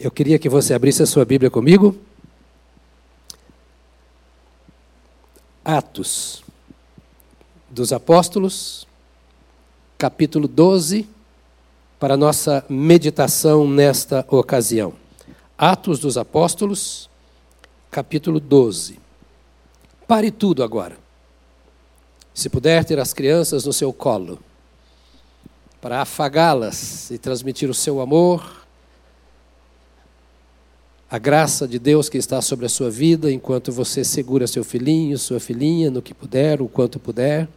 Eu queria que você abrisse a sua Bíblia comigo. Atos dos Apóstolos, capítulo 12, para nossa meditação nesta ocasião. Atos dos Apóstolos, capítulo 12. Pare tudo agora. Se puder ter as crianças no seu colo, para afagá-las e transmitir o seu amor, a graça de Deus que está sobre a sua vida, enquanto você segura seu filhinho, sua filhinha, no que puder, o quanto puder.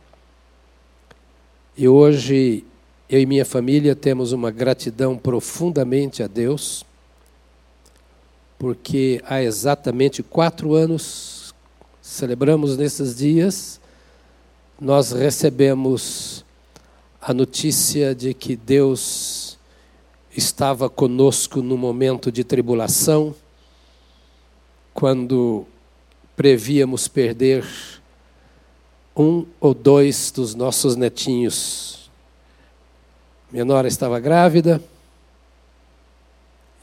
E hoje, eu e minha família temos uma gratidão profundamente a Deus, porque há exatamente quatro anos, celebramos nesses dias, nós recebemos a notícia de que Deus estava conosco no momento de tribulação, quando prevíamos perder um ou dois dos nossos netinhos. Minha estava grávida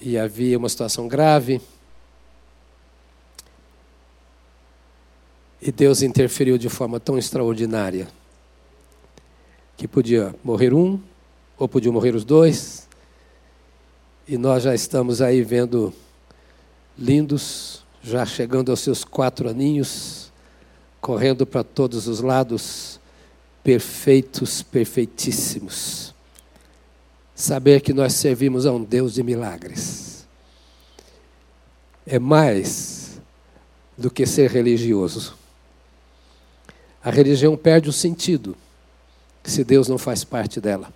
e havia uma situação grave. E Deus interferiu de forma tão extraordinária que podia morrer um ou podia morrer os dois. E nós já estamos aí vendo lindos, já chegando aos seus quatro aninhos, correndo para todos os lados, perfeitos, perfeitíssimos. Saber que nós servimos a um Deus de milagres é mais do que ser religioso. A religião perde o sentido se Deus não faz parte dela.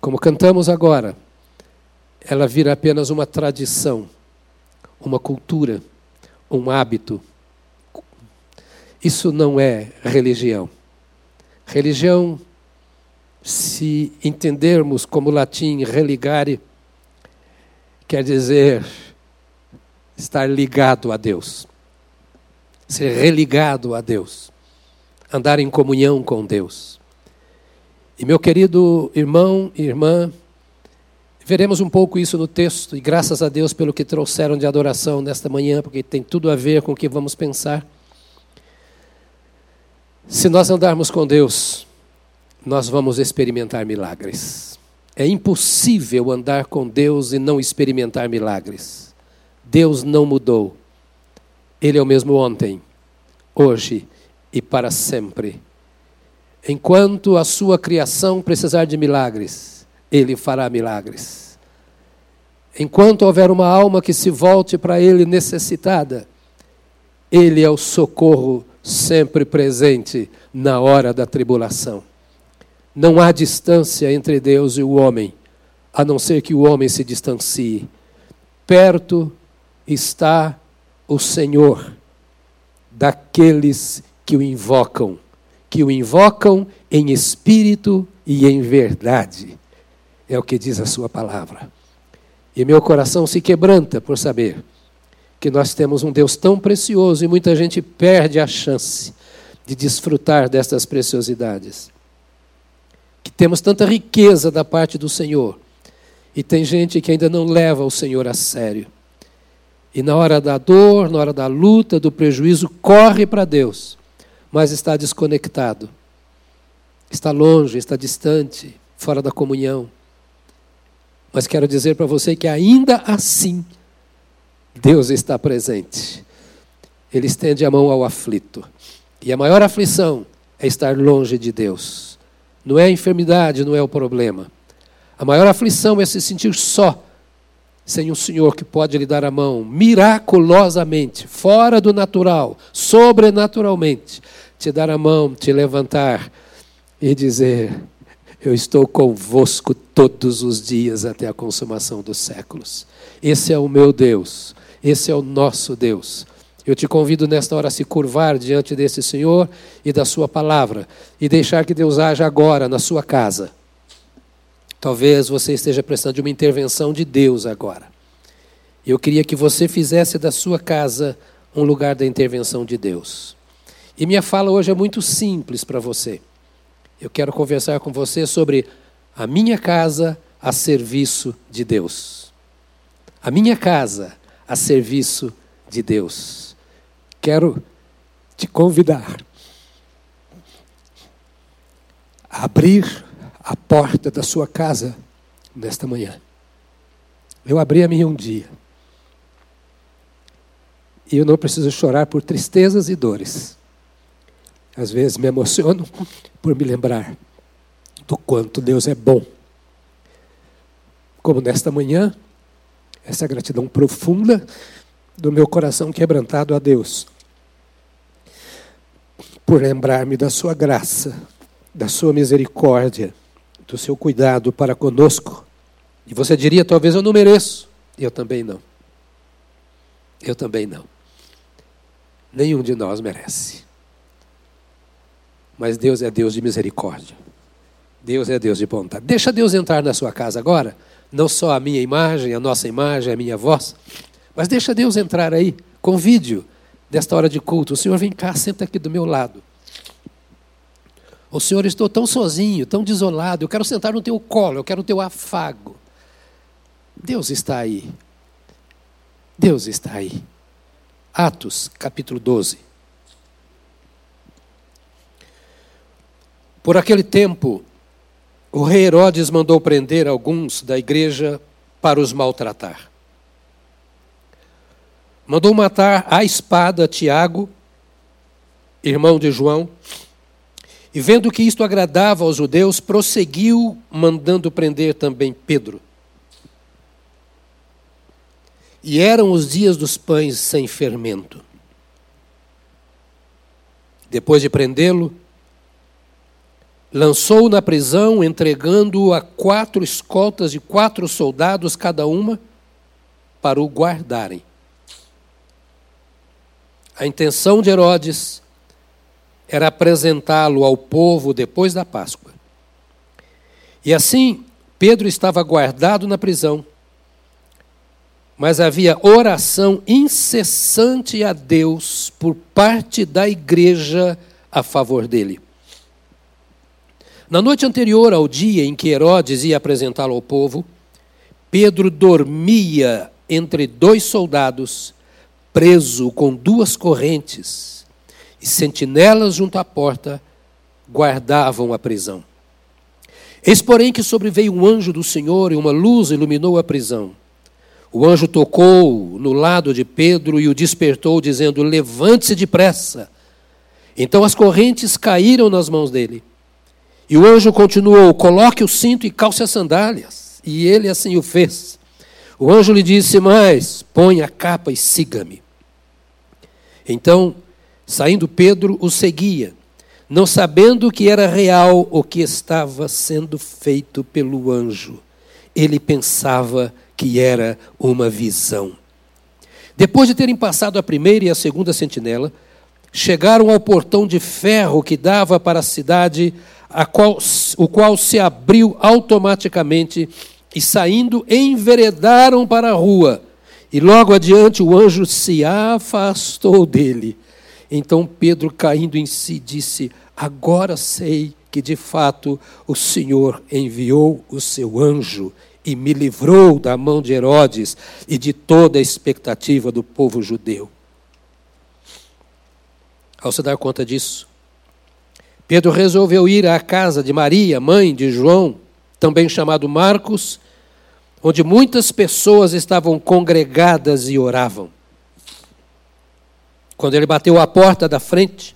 Como cantamos agora, ela vira apenas uma tradição, uma cultura, um hábito. Isso não é religião. Religião, se entendermos como latim religare, quer dizer estar ligado a Deus, ser religado a Deus, andar em comunhão com Deus. E meu querido irmão e irmã, Veremos um pouco isso no texto, e graças a Deus pelo que trouxeram de adoração nesta manhã, porque tem tudo a ver com o que vamos pensar. Se nós andarmos com Deus, nós vamos experimentar milagres. É impossível andar com Deus e não experimentar milagres. Deus não mudou. Ele é o mesmo ontem, hoje e para sempre. Enquanto a sua criação precisar de milagres, ele fará milagres. Enquanto houver uma alma que se volte para Ele necessitada, Ele é o socorro sempre presente na hora da tribulação. Não há distância entre Deus e o homem, a não ser que o homem se distancie. Perto está o Senhor daqueles que o invocam, que o invocam em espírito e em verdade. É o que diz a Sua palavra. E meu coração se quebranta por saber que nós temos um Deus tão precioso e muita gente perde a chance de desfrutar destas preciosidades. Que temos tanta riqueza da parte do Senhor e tem gente que ainda não leva o Senhor a sério. E na hora da dor, na hora da luta, do prejuízo, corre para Deus, mas está desconectado, está longe, está distante, fora da comunhão. Mas quero dizer para você que ainda assim, Deus está presente. Ele estende a mão ao aflito. E a maior aflição é estar longe de Deus. Não é a enfermidade, não é o problema. A maior aflição é se sentir só, sem um Senhor que pode lhe dar a mão miraculosamente, fora do natural, sobrenaturalmente, te dar a mão, te levantar e dizer: eu estou convosco todos os dias até a consumação dos séculos. Esse é o meu Deus, esse é o nosso Deus. Eu te convido nesta hora a se curvar diante desse Senhor e da Sua palavra e deixar que Deus haja agora na sua casa. Talvez você esteja precisando de uma intervenção de Deus agora. Eu queria que você fizesse da sua casa um lugar da intervenção de Deus. E minha fala hoje é muito simples para você. Eu quero conversar com você sobre a minha casa a serviço de Deus. a minha casa a serviço de Deus. Quero te convidar a abrir a porta da sua casa nesta manhã. Eu abri a minha um dia. E eu não preciso chorar por tristezas e dores. Às vezes me emociono por me lembrar do quanto Deus é bom. Como nesta manhã, essa gratidão profunda do meu coração quebrantado a Deus, por lembrar-me da Sua graça, da Sua misericórdia, do Seu cuidado para conosco. E você diria, talvez eu não mereço. Eu também não. Eu também não. Nenhum de nós merece. Mas Deus é Deus de misericórdia. Deus é Deus de bondade. Deixa Deus entrar na sua casa agora. Não só a minha imagem, a nossa imagem, a minha voz. Mas deixa Deus entrar aí. Convide-o desta hora de culto. O Senhor vem cá, senta aqui do meu lado. O Senhor, estou tão sozinho, tão desolado. Eu quero sentar no teu colo, eu quero o teu afago. Deus está aí. Deus está aí. Atos, capítulo 12. Por aquele tempo, o rei Herodes mandou prender alguns da igreja para os maltratar. Mandou matar à espada Tiago, irmão de João, e vendo que isto agradava aos judeus, prosseguiu mandando prender também Pedro. E eram os dias dos pães sem fermento. Depois de prendê-lo, lançou-o na prisão, entregando-o a quatro escoltas de quatro soldados cada uma, para o guardarem. A intenção de Herodes era apresentá-lo ao povo depois da Páscoa. E assim, Pedro estava guardado na prisão mas havia oração incessante a Deus por parte da igreja a favor dele. Na noite anterior ao dia em que Herodes ia apresentá-lo ao povo, Pedro dormia entre dois soldados, preso com duas correntes, e sentinelas junto à porta guardavam a prisão. Eis, porém, que sobreveio um anjo do Senhor e uma luz iluminou a prisão. O anjo tocou no lado de Pedro e o despertou, dizendo: Levante-se depressa. Então as correntes caíram nas mãos dele. E o anjo continuou: Coloque o cinto e calce as sandálias. E ele assim o fez. O anjo lhe disse mais: Põe a capa e siga-me. Então, saindo Pedro, o seguia, não sabendo que era real o que estava sendo feito pelo anjo. Ele pensava que era uma visão. Depois de terem passado a primeira e a segunda sentinela, chegaram ao portão de ferro que dava para a cidade, qual, o qual se abriu automaticamente e saindo enveredaram para a rua. E logo adiante o anjo se afastou dele. Então Pedro, caindo em si, disse: Agora sei que de fato o Senhor enviou o seu anjo e me livrou da mão de Herodes e de toda a expectativa do povo judeu. Ao se dar conta disso, Pedro resolveu ir à casa de Maria, mãe de João, também chamado Marcos, onde muitas pessoas estavam congregadas e oravam. Quando ele bateu à porta da frente,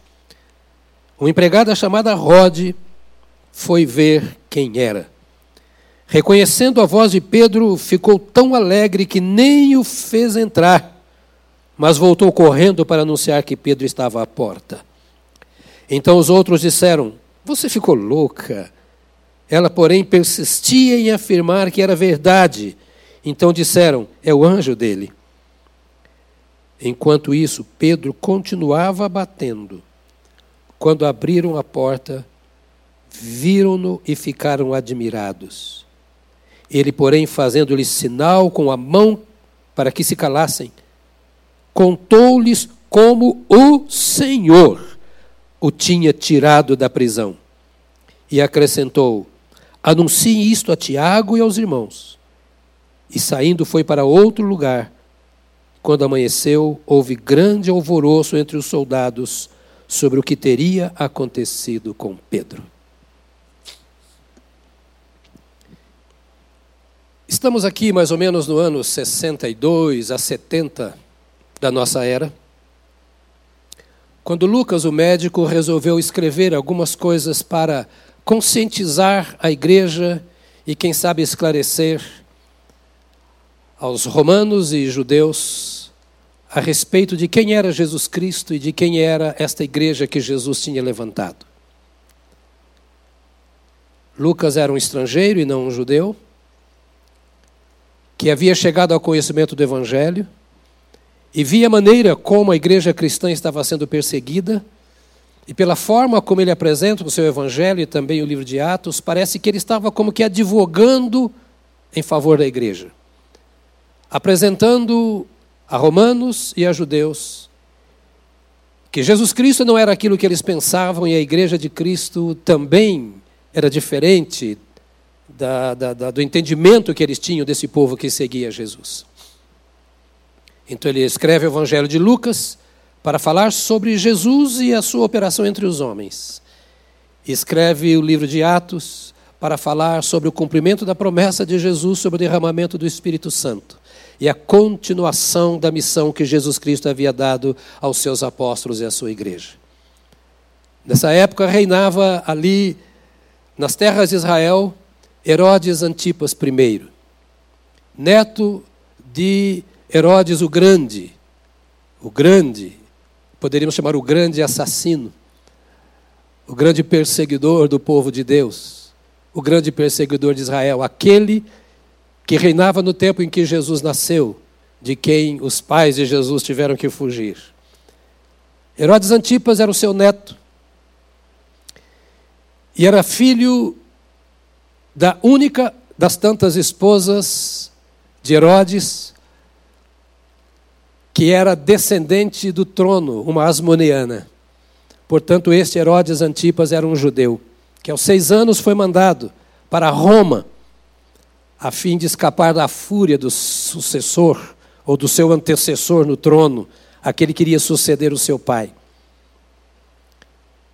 uma empregada chamada Rode foi ver quem era. Reconhecendo a voz de Pedro, ficou tão alegre que nem o fez entrar, mas voltou correndo para anunciar que Pedro estava à porta. Então os outros disseram: Você ficou louca. Ela, porém, persistia em afirmar que era verdade. Então disseram: É o anjo dele. Enquanto isso, Pedro continuava batendo. Quando abriram a porta, viram-no e ficaram admirados. Ele, porém, fazendo-lhes sinal com a mão para que se calassem, contou-lhes como o Senhor o tinha tirado da prisão. E acrescentou: Anuncie isto a Tiago e aos irmãos. e saindo foi para outro lugar. Quando amanheceu, houve grande alvoroço entre os soldados sobre o que teria acontecido com Pedro. Estamos aqui mais ou menos no ano 62 a 70 da nossa era, quando Lucas, o médico, resolveu escrever algumas coisas para conscientizar a igreja e, quem sabe, esclarecer aos romanos e judeus a respeito de quem era Jesus Cristo e de quem era esta igreja que Jesus tinha levantado. Lucas era um estrangeiro e não um judeu, que havia chegado ao conhecimento do Evangelho e via a maneira como a igreja cristã estava sendo perseguida, e pela forma como ele apresenta o seu Evangelho e também o livro de Atos, parece que ele estava como que advogando em favor da igreja apresentando a romanos e a judeus que Jesus Cristo não era aquilo que eles pensavam e a igreja de Cristo também era diferente da, da, da, do entendimento que eles tinham desse povo que seguia Jesus. Então ele escreve o Evangelho de Lucas para falar sobre Jesus e a sua operação entre os homens. Escreve o livro de Atos para falar sobre o cumprimento da promessa de Jesus sobre o derramamento do Espírito Santo e a continuação da missão que Jesus Cristo havia dado aos seus apóstolos e à sua igreja. Nessa época reinava ali, nas terras de Israel, Herodes Antipas I, neto de Herodes o Grande, o Grande, poderíamos chamar o grande assassino, o grande perseguidor do povo de Deus, o grande perseguidor de Israel, aquele que reinava no tempo em que Jesus nasceu, de quem os pais de Jesus tiveram que fugir. Herodes Antipas era o seu neto e era filho da única das tantas esposas de Herodes, que era descendente do trono, uma asmoneana. Portanto, este Herodes Antipas era um judeu, que aos seis anos foi mandado para Roma a fim de escapar da fúria do sucessor ou do seu antecessor no trono, aquele que iria suceder o seu pai.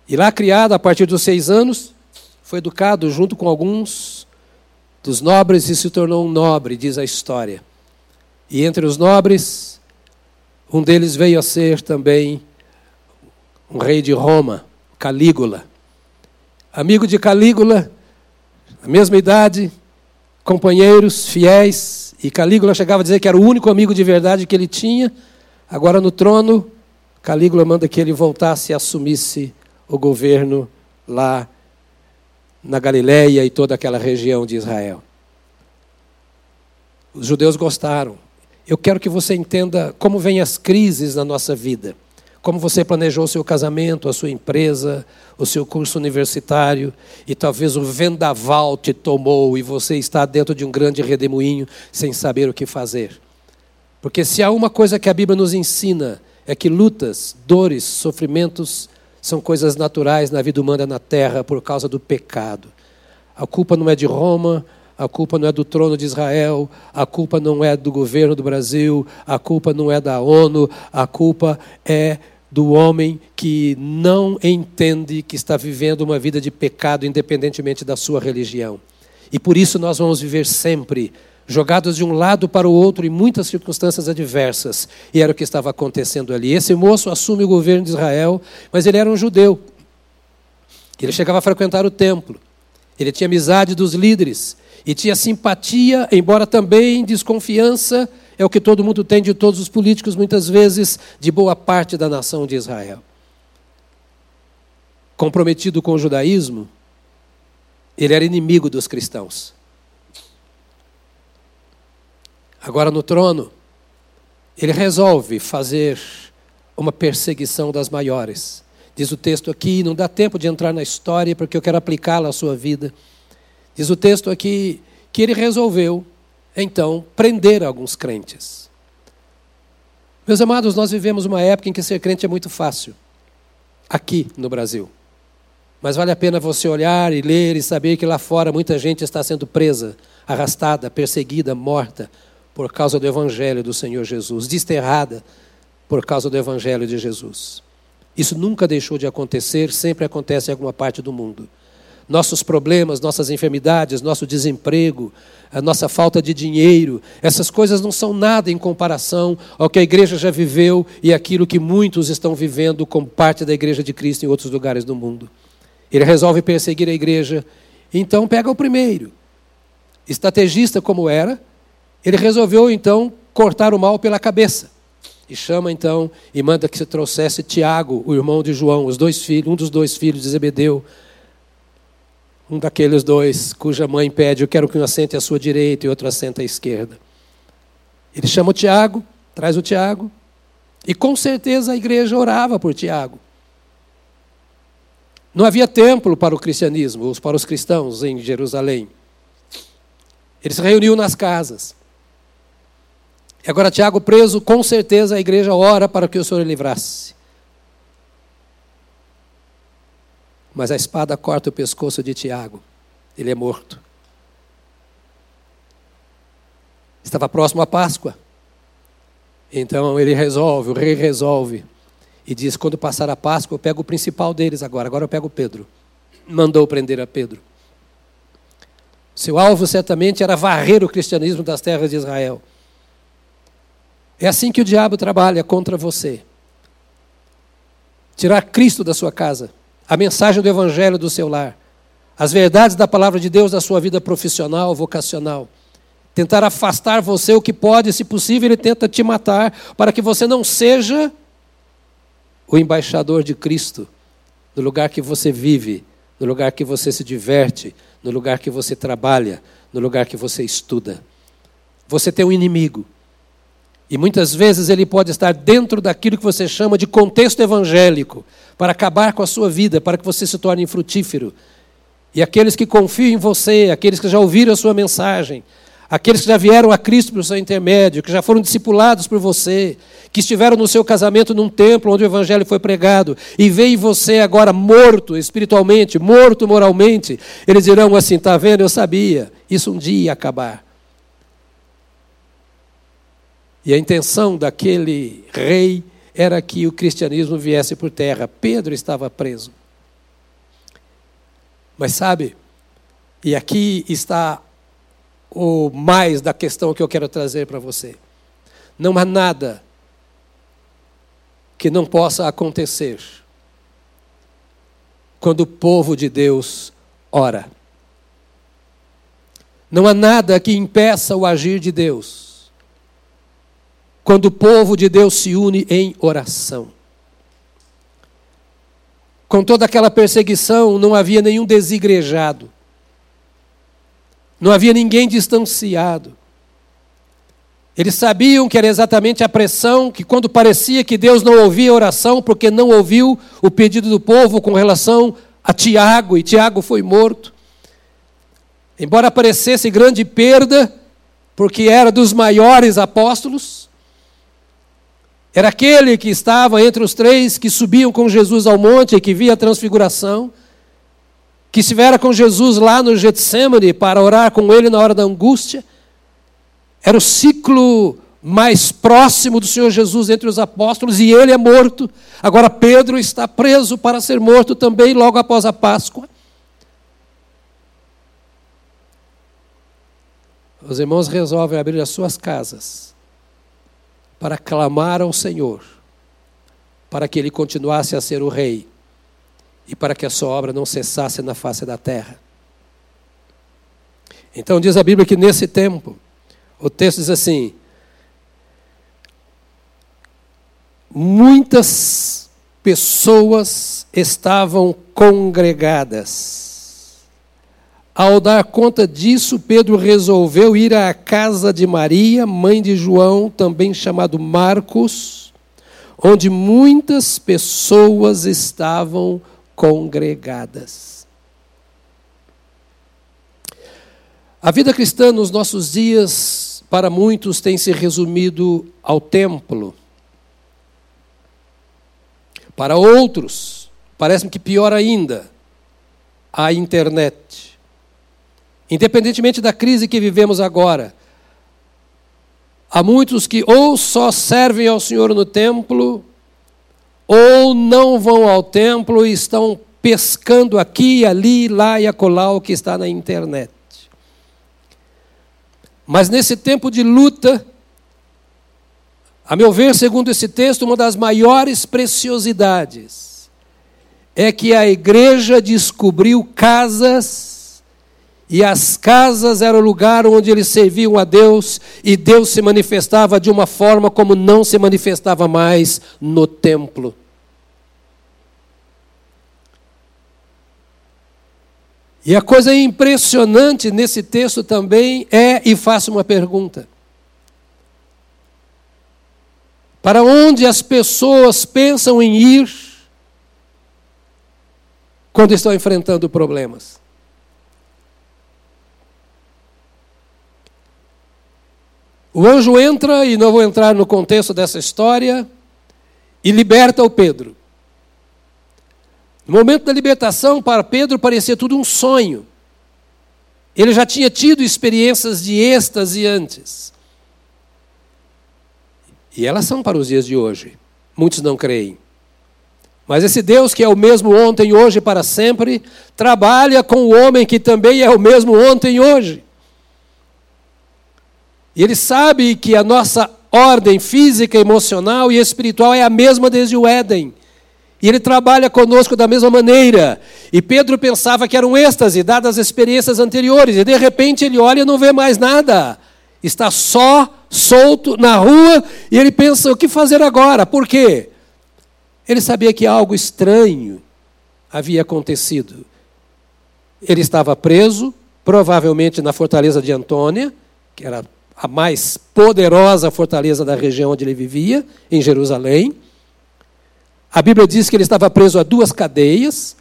E lá criado a partir dos seis anos, foi educado junto com alguns dos nobres e se tornou um nobre, diz a história. E entre os nobres, um deles veio a ser também um rei de Roma, Calígula. Amigo de Calígula, na mesma idade, companheiros fiéis, e Calígula chegava a dizer que era o único amigo de verdade que ele tinha. Agora no trono, Calígula manda que ele voltasse e assumisse o governo lá na Galiléia e toda aquela região de Israel. Os judeus gostaram. Eu quero que você entenda como vêm as crises na nossa vida como você planejou o seu casamento, a sua empresa, o seu curso universitário, e talvez o vendaval te tomou e você está dentro de um grande redemoinho sem saber o que fazer. Porque se há uma coisa que a Bíblia nos ensina, é que lutas, dores, sofrimentos são coisas naturais na vida humana na terra por causa do pecado. A culpa não é de Roma, a culpa não é do trono de Israel, a culpa não é do governo do Brasil, a culpa não é da ONU, a culpa é do homem que não entende que está vivendo uma vida de pecado, independentemente da sua religião. E por isso nós vamos viver sempre jogados de um lado para o outro em muitas circunstâncias adversas. E era o que estava acontecendo ali. Esse moço assume o governo de Israel, mas ele era um judeu. Ele chegava a frequentar o templo. Ele tinha amizade dos líderes e tinha simpatia, embora também desconfiança, é o que todo mundo tem de todos os políticos, muitas vezes, de boa parte da nação de Israel. Comprometido com o judaísmo, ele era inimigo dos cristãos. Agora, no trono, ele resolve fazer uma perseguição das maiores. Diz o texto aqui, não dá tempo de entrar na história, porque eu quero aplicá-la à sua vida. Diz o texto aqui que ele resolveu, então, prender alguns crentes. Meus amados, nós vivemos uma época em que ser crente é muito fácil, aqui no Brasil. Mas vale a pena você olhar e ler e saber que lá fora muita gente está sendo presa, arrastada, perseguida, morta, por causa do Evangelho do Senhor Jesus, desterrada por causa do Evangelho de Jesus. Isso nunca deixou de acontecer, sempre acontece em alguma parte do mundo. Nossos problemas, nossas enfermidades, nosso desemprego, a nossa falta de dinheiro, essas coisas não são nada em comparação ao que a igreja já viveu e aquilo que muitos estão vivendo como parte da igreja de Cristo em outros lugares do mundo. Ele resolve perseguir a igreja, então pega o primeiro. Estrategista como era, ele resolveu então cortar o mal pela cabeça. E chama então e manda que se trouxesse Tiago, o irmão de João, os dois filhos, um dos dois filhos de Zebedeu, um daqueles dois cuja mãe pede: Eu quero que um assente à sua direita e outro assente à esquerda. Ele chama o Tiago, traz o Tiago, e com certeza a igreja orava por Tiago. Não havia templo para o cristianismo, para os cristãos em Jerusalém. Ele se reuniu nas casas. E agora Tiago preso, com certeza a igreja ora para que o Senhor livrasse. Mas a espada corta o pescoço de Tiago. Ele é morto. Estava próximo à Páscoa. Então ele resolve, o rei resolve. E diz: quando passar a Páscoa, eu pego o principal deles agora. Agora eu pego Pedro. Mandou prender a Pedro. Seu alvo certamente era varrer o cristianismo das terras de Israel. É assim que o diabo trabalha contra você. Tirar Cristo da sua casa, a mensagem do Evangelho do seu lar, as verdades da palavra de Deus da sua vida profissional, vocacional. Tentar afastar você o que pode, se possível, ele tenta te matar para que você não seja o embaixador de Cristo no lugar que você vive, no lugar que você se diverte, no lugar que você trabalha, no lugar que você estuda. Você tem um inimigo. E muitas vezes ele pode estar dentro daquilo que você chama de contexto evangélico, para acabar com a sua vida, para que você se torne frutífero. E aqueles que confiam em você, aqueles que já ouviram a sua mensagem, aqueles que já vieram a Cristo pelo seu intermédio, que já foram discipulados por você, que estiveram no seu casamento num templo onde o evangelho foi pregado, e veem você agora morto espiritualmente, morto moralmente, eles dirão assim: está vendo? Eu sabia, isso um dia ia acabar. E a intenção daquele rei era que o cristianismo viesse por terra. Pedro estava preso. Mas sabe, e aqui está o mais da questão que eu quero trazer para você. Não há nada que não possa acontecer quando o povo de Deus ora. Não há nada que impeça o agir de Deus quando o povo de Deus se une em oração. Com toda aquela perseguição, não havia nenhum desigrejado, não havia ninguém distanciado. Eles sabiam que era exatamente a pressão que, quando parecia que Deus não ouvia a oração, porque não ouviu o pedido do povo com relação a Tiago, e Tiago foi morto. Embora parecesse grande perda, porque era dos maiores apóstolos, era aquele que estava entre os três que subiam com Jesus ao monte e que via a transfiguração, que estivera com Jesus lá no Getsemane para orar com ele na hora da angústia. Era o ciclo mais próximo do Senhor Jesus entre os apóstolos e ele é morto. Agora Pedro está preso para ser morto também logo após a Páscoa. Os irmãos resolvem abrir as suas casas para clamar ao Senhor, para que ele continuasse a ser o rei e para que a sua obra não cessasse na face da terra. Então diz a Bíblia que nesse tempo, o texto diz assim: muitas pessoas estavam congregadas ao dar conta disso, Pedro resolveu ir à casa de Maria, mãe de João, também chamado Marcos, onde muitas pessoas estavam congregadas. A vida cristã nos nossos dias, para muitos, tem se resumido ao templo. Para outros, parece-me que pior ainda, a internet. Independentemente da crise que vivemos agora, Há muitos que ou só servem ao Senhor no templo, ou não vão ao templo e estão pescando aqui, ali, lá e acolá o que está na internet. Mas nesse tempo de luta, a meu ver, segundo esse texto, uma das maiores preciosidades é que a igreja descobriu casas, e as casas eram o lugar onde eles serviam a Deus, e Deus se manifestava de uma forma como não se manifestava mais no templo. E a coisa impressionante nesse texto também é, e faço uma pergunta: para onde as pessoas pensam em ir quando estão enfrentando problemas? O anjo entra, e não vou entrar no contexto dessa história, e liberta o Pedro. No momento da libertação, para Pedro parecia tudo um sonho. Ele já tinha tido experiências de êxtase antes. E elas são para os dias de hoje. Muitos não creem. Mas esse Deus que é o mesmo ontem, hoje e para sempre, trabalha com o homem que também é o mesmo ontem e hoje. E ele sabe que a nossa ordem física, emocional e espiritual é a mesma desde o Éden. E ele trabalha conosco da mesma maneira. E Pedro pensava que era um êxtase, dadas as experiências anteriores. E de repente ele olha e não vê mais nada. Está só, solto, na rua. E ele pensa: o que fazer agora? Por quê? Ele sabia que algo estranho havia acontecido. Ele estava preso, provavelmente na fortaleza de Antônia, que era a mais poderosa fortaleza da região onde ele vivia, em Jerusalém. A Bíblia diz que ele estava preso a duas cadeias.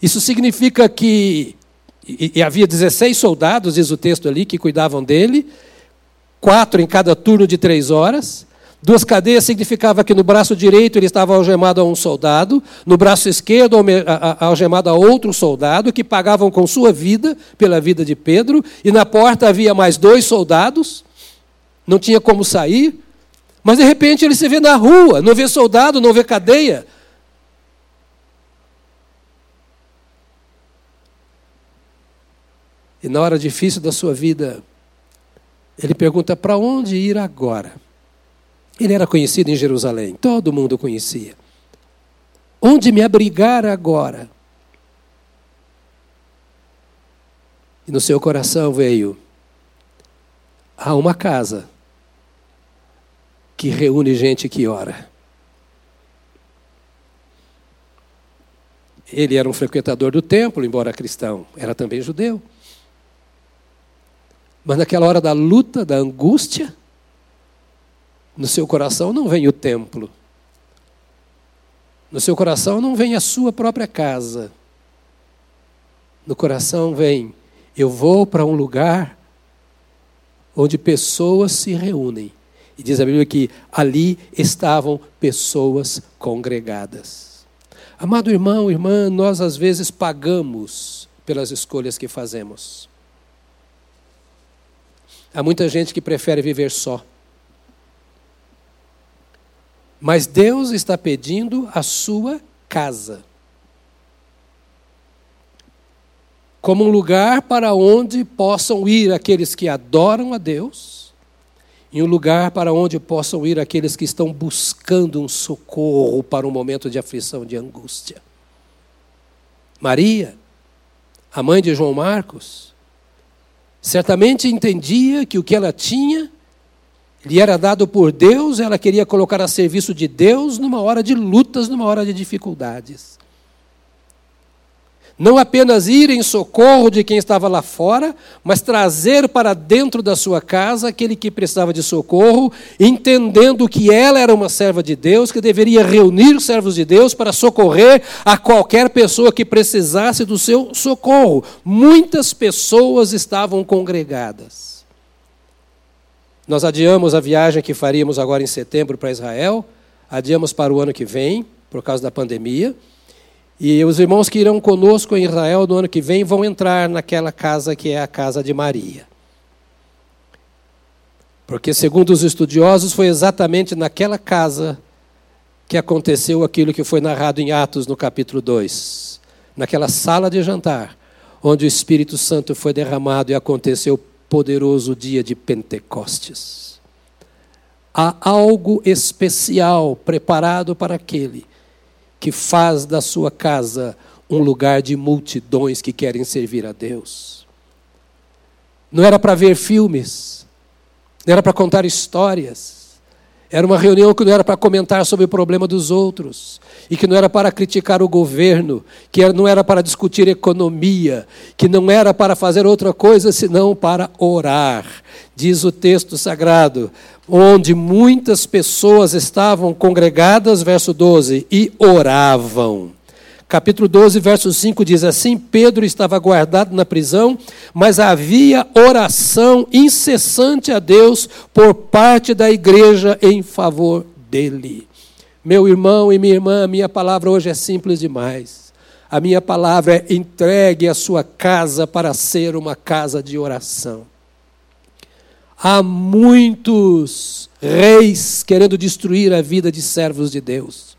Isso significa que e, e havia 16 soldados, diz o texto ali, que cuidavam dele, quatro em cada turno de três horas. Duas cadeias significava que no braço direito ele estava algemado a um soldado, no braço esquerdo algemado a outro soldado, que pagavam com sua vida pela vida de Pedro, e na porta havia mais dois soldados, não tinha como sair. Mas de repente ele se vê na rua, não vê soldado, não vê cadeia. E na hora difícil da sua vida, ele pergunta: para onde ir agora? Ele era conhecido em Jerusalém, todo mundo conhecia. Onde me abrigar agora? E no seu coração veio: há uma casa que reúne gente que ora. Ele era um frequentador do templo, embora cristão, era também judeu. Mas naquela hora da luta, da angústia, no seu coração não vem o templo. No seu coração não vem a sua própria casa. No coração vem, eu vou para um lugar onde pessoas se reúnem e diz a Bíblia que ali estavam pessoas congregadas. Amado irmão, irmã, nós às vezes pagamos pelas escolhas que fazemos. Há muita gente que prefere viver só. Mas Deus está pedindo a sua casa. Como um lugar para onde possam ir aqueles que adoram a Deus em um lugar para onde possam ir aqueles que estão buscando um socorro para um momento de aflição, de angústia. Maria, a mãe de João Marcos, certamente entendia que o que ela tinha lhe era dado por Deus, ela queria colocar a serviço de Deus numa hora de lutas, numa hora de dificuldades não apenas ir em socorro de quem estava lá fora, mas trazer para dentro da sua casa aquele que precisava de socorro, entendendo que ela era uma serva de Deus, que deveria reunir servos de Deus para socorrer a qualquer pessoa que precisasse do seu socorro. Muitas pessoas estavam congregadas. Nós adiamos a viagem que faríamos agora em setembro para Israel, adiamos para o ano que vem, por causa da pandemia. E os irmãos que irão conosco em Israel no ano que vem vão entrar naquela casa que é a casa de Maria. Porque, segundo os estudiosos, foi exatamente naquela casa que aconteceu aquilo que foi narrado em Atos, no capítulo 2. Naquela sala de jantar, onde o Espírito Santo foi derramado e aconteceu o poderoso dia de Pentecostes. Há algo especial preparado para aquele que faz da sua casa um lugar de multidões que querem servir a Deus. Não era para ver filmes, não era para contar histórias, era uma reunião que não era para comentar sobre o problema dos outros, e que não era para criticar o governo, que não era para discutir economia, que não era para fazer outra coisa senão para orar. Diz o texto sagrado, onde muitas pessoas estavam congregadas, verso 12, e oravam. Capítulo 12, verso 5 diz assim: Pedro estava guardado na prisão, mas havia oração incessante a Deus por parte da igreja em favor dele. Meu irmão e minha irmã, a minha palavra hoje é simples demais. A minha palavra é entregue a sua casa para ser uma casa de oração. Há muitos reis querendo destruir a vida de servos de Deus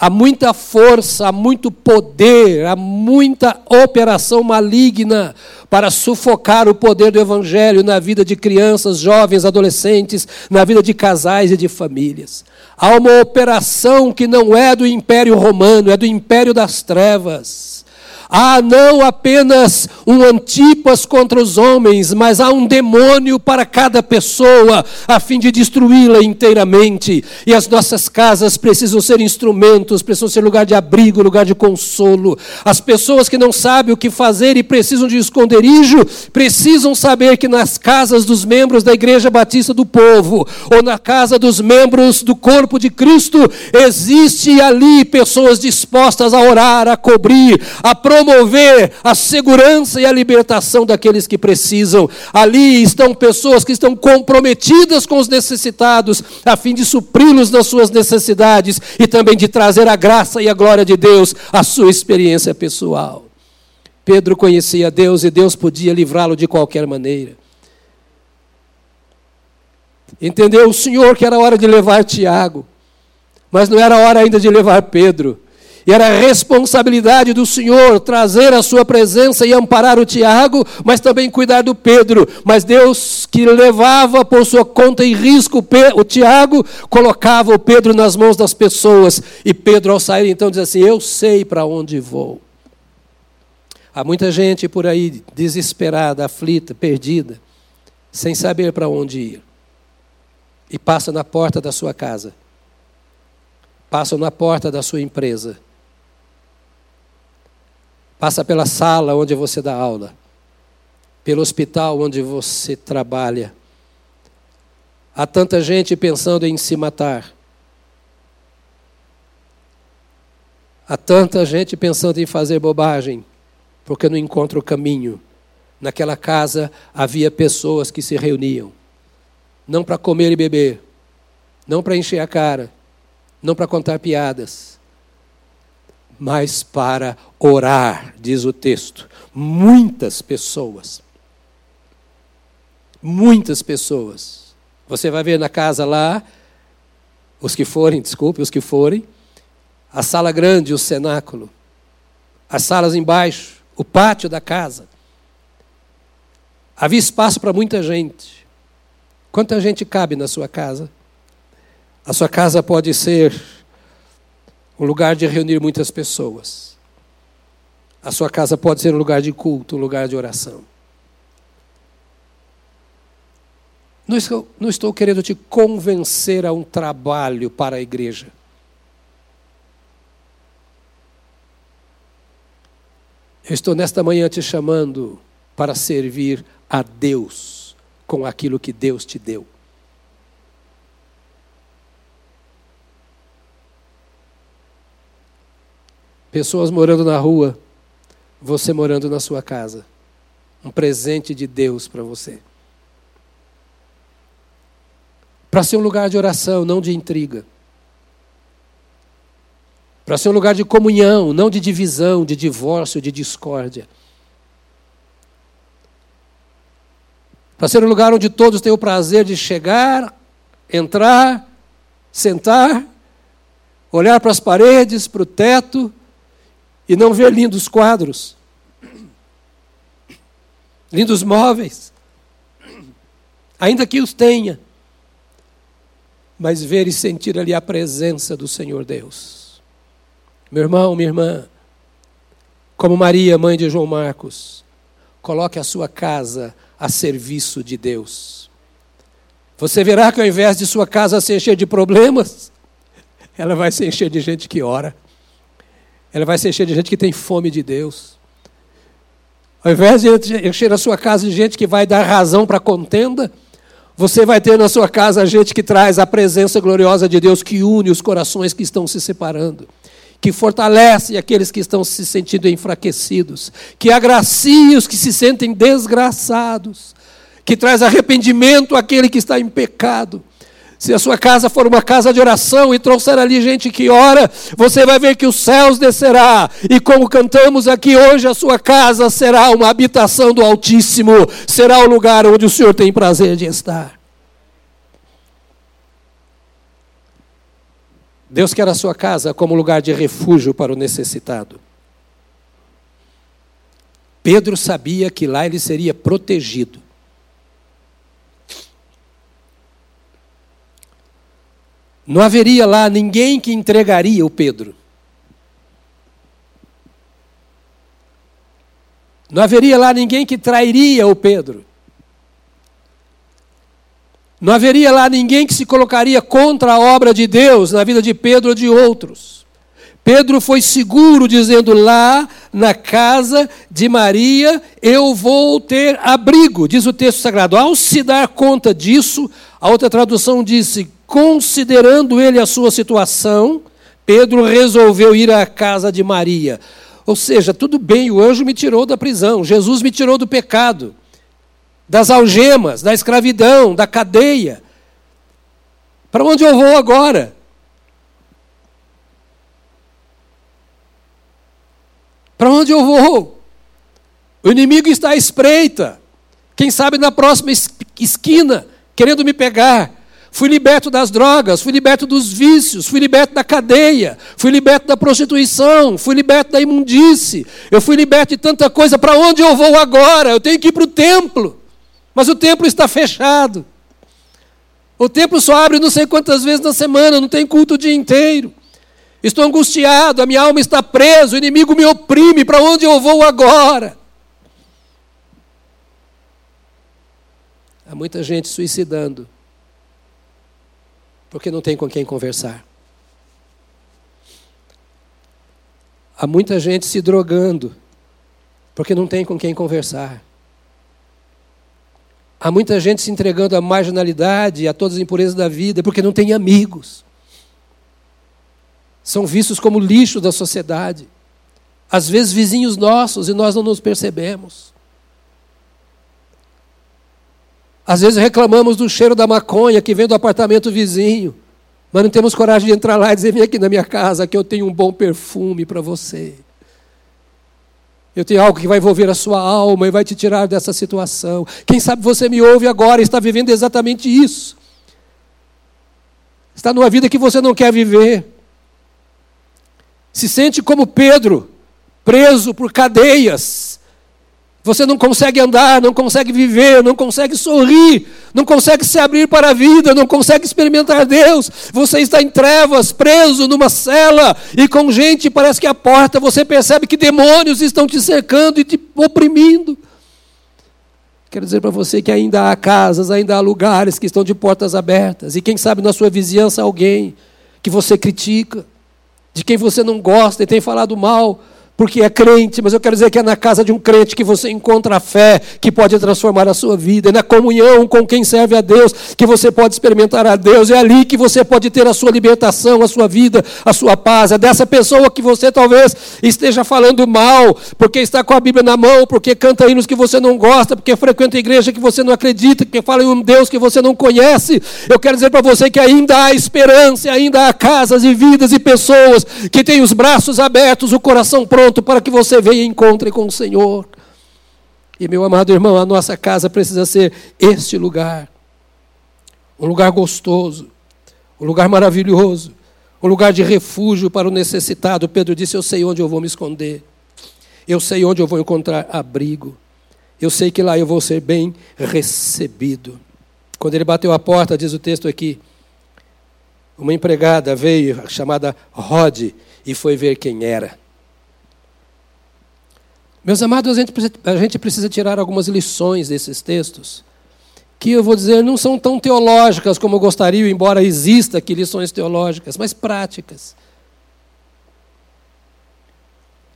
há muita força, há muito poder, há muita operação maligna para sufocar o poder do Evangelho na vida de crianças, jovens, adolescentes, na vida de casais e de famílias. Há uma operação que não é do Império Romano, é do Império das Trevas Há não apenas um antipas contra os homens, mas há um demônio para cada pessoa, a fim de destruí-la inteiramente. E as nossas casas precisam ser instrumentos, precisam ser lugar de abrigo, lugar de consolo. As pessoas que não sabem o que fazer e precisam de esconderijo, precisam saber que nas casas dos membros da Igreja Batista do Povo, ou na casa dos membros do corpo de Cristo, existe ali pessoas dispostas a orar, a cobrir, a proteger promover a segurança e a libertação daqueles que precisam. Ali estão pessoas que estão comprometidas com os necessitados, a fim de supri-los nas suas necessidades e também de trazer a graça e a glória de Deus à sua experiência pessoal. Pedro conhecia Deus e Deus podia livrá-lo de qualquer maneira. Entendeu o Senhor que era hora de levar Tiago, mas não era hora ainda de levar Pedro. E era responsabilidade do Senhor trazer a sua presença e amparar o Tiago, mas também cuidar do Pedro. Mas Deus, que levava por sua conta e risco o Tiago, colocava o Pedro nas mãos das pessoas. E Pedro, ao sair, então, diz assim: Eu sei para onde vou. Há muita gente por aí desesperada, aflita, perdida, sem saber para onde ir. E passa na porta da sua casa, passa na porta da sua empresa Passa pela sala onde você dá aula, pelo hospital onde você trabalha. Há tanta gente pensando em se matar. Há tanta gente pensando em fazer bobagem, porque não encontra o caminho. Naquela casa havia pessoas que se reuniam, não para comer e beber, não para encher a cara, não para contar piadas, mas para orar, diz o texto. Muitas pessoas. Muitas pessoas. Você vai ver na casa lá, os que forem, desculpe, os que forem, a sala grande, o cenáculo, as salas embaixo, o pátio da casa. Havia espaço para muita gente. Quanta gente cabe na sua casa? A sua casa pode ser um lugar de reunir muitas pessoas. A sua casa pode ser um lugar de culto, um lugar de oração. Não estou, não estou querendo te convencer a um trabalho para a igreja. Eu estou nesta manhã te chamando para servir a Deus com aquilo que Deus te deu. Pessoas morando na rua, você morando na sua casa. Um presente de Deus para você. Para ser um lugar de oração, não de intriga. Para ser um lugar de comunhão, não de divisão, de divórcio, de discórdia. para ser um lugar onde todos têm o prazer de chegar, entrar, sentar, olhar para as paredes, para o teto e não ver lindos quadros, lindos móveis, ainda que os tenha, mas ver e sentir ali a presença do Senhor Deus. Meu irmão, minha irmã, como Maria, mãe de João Marcos, coloque a sua casa a serviço de Deus. Você verá que ao invés de sua casa se encher de problemas, ela vai se encher de gente que ora. Ela vai se encher de gente que tem fome de Deus. Ao invés de encher a sua casa de gente que vai dar razão para contenda, você vai ter na sua casa gente que traz a presença gloriosa de Deus, que une os corações que estão se separando que fortalece aqueles que estão se sentindo enfraquecidos, que agracia os que se sentem desgraçados, que traz arrependimento àquele que está em pecado. Se a sua casa for uma casa de oração e trouxer ali gente que ora, você vai ver que os céus descerá. E como cantamos aqui hoje, a sua casa será uma habitação do Altíssimo, será o lugar onde o Senhor tem prazer de estar. Deus quer a sua casa como lugar de refúgio para o necessitado. Pedro sabia que lá ele seria protegido. Não haveria lá ninguém que entregaria o Pedro. Não haveria lá ninguém que trairia o Pedro. Não haveria lá ninguém que se colocaria contra a obra de Deus na vida de Pedro ou de outros. Pedro foi seguro, dizendo: Lá na casa de Maria eu vou ter abrigo, diz o texto sagrado. Ao se dar conta disso, a outra tradução disse: considerando ele a sua situação, Pedro resolveu ir à casa de Maria. Ou seja, tudo bem, o anjo me tirou da prisão, Jesus me tirou do pecado das algemas, da escravidão, da cadeia. Para onde eu vou agora? Para onde eu vou? O inimigo está à espreita. Quem sabe na próxima esquina, querendo me pegar. Fui liberto das drogas, fui liberto dos vícios, fui liberto da cadeia, fui liberto da prostituição, fui liberto da imundície, eu fui liberto de tanta coisa. Para onde eu vou agora? Eu tenho que ir para o templo. Mas o templo está fechado. O templo só abre não sei quantas vezes na semana, não tem culto o dia inteiro. Estou angustiado, a minha alma está presa, o inimigo me oprime, para onde eu vou agora? Há muita gente suicidando, porque não tem com quem conversar. Há muita gente se drogando, porque não tem com quem conversar. Há muita gente se entregando à marginalidade, a todas as impurezas da vida, porque não tem amigos. São vistos como lixo da sociedade. Às vezes vizinhos nossos e nós não nos percebemos. Às vezes reclamamos do cheiro da maconha que vem do apartamento vizinho, mas não temos coragem de entrar lá e dizer: vem aqui na minha casa que eu tenho um bom perfume para você. Eu tenho algo que vai envolver a sua alma e vai te tirar dessa situação. Quem sabe você me ouve agora e está vivendo exatamente isso. Está numa vida que você não quer viver. Se sente como Pedro, preso por cadeias, você não consegue andar, não consegue viver, não consegue sorrir, não consegue se abrir para a vida, não consegue experimentar Deus. Você está em trevas, preso numa cela e com gente, parece que a porta, você percebe que demônios estão te cercando e te oprimindo. Quero dizer para você que ainda há casas, ainda há lugares que estão de portas abertas, e quem sabe na sua vizinhança alguém que você critica, de quem você não gosta e tem falado mal porque é crente, mas eu quero dizer que é na casa de um crente que você encontra a fé que pode transformar a sua vida, é na comunhão com quem serve a Deus que você pode experimentar a Deus, é ali que você pode ter a sua libertação, a sua vida, a sua paz. É dessa pessoa que você talvez esteja falando mal, porque está com a Bíblia na mão, porque canta hinos que você não gosta, porque frequenta igreja que você não acredita, que fala em um Deus que você não conhece. Eu quero dizer para você que ainda há esperança, ainda há casas e vidas e pessoas que têm os braços abertos, o coração pronto pronto para que você venha e encontre com o Senhor. E meu amado irmão, a nossa casa precisa ser este lugar. Um lugar gostoso, um lugar maravilhoso, um lugar de refúgio para o necessitado. Pedro disse: Eu sei onde eu vou me esconder, eu sei onde eu vou encontrar abrigo, eu sei que lá eu vou ser bem recebido. Quando ele bateu a porta, diz o texto aqui, uma empregada veio, chamada Rod, e foi ver quem era. Meus amados, a gente, a gente precisa tirar algumas lições desses textos, que eu vou dizer não são tão teológicas como eu gostaria, embora exista aqui lições teológicas, mas práticas.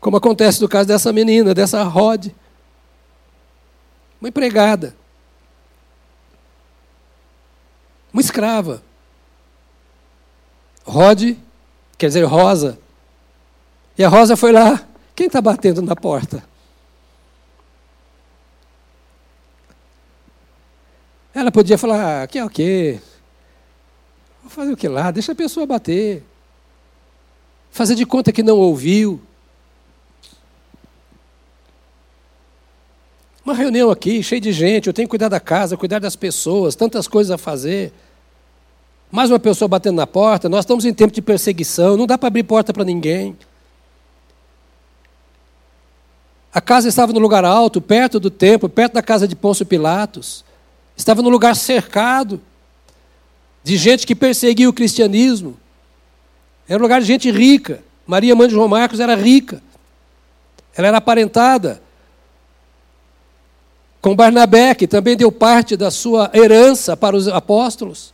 Como acontece no caso dessa menina, dessa Rod, uma empregada, uma escrava. Rod, quer dizer Rosa. E a Rosa foi lá. Quem está batendo na porta? Ela podia falar, ah, que é o quê? Vou fazer o que lá? Deixa a pessoa bater. Fazer de conta que não ouviu. Uma reunião aqui, cheia de gente, eu tenho que cuidar da casa, cuidar das pessoas, tantas coisas a fazer. Mais uma pessoa batendo na porta, nós estamos em tempo de perseguição, não dá para abrir porta para ninguém. A casa estava no lugar alto, perto do templo, perto da casa de Pôncio Pilatos. Estava no lugar cercado de gente que perseguia o cristianismo. Era um lugar de gente rica. Maria, mãe de João Marcos, era rica. Ela era aparentada. Com Barnabé, que também deu parte da sua herança para os apóstolos.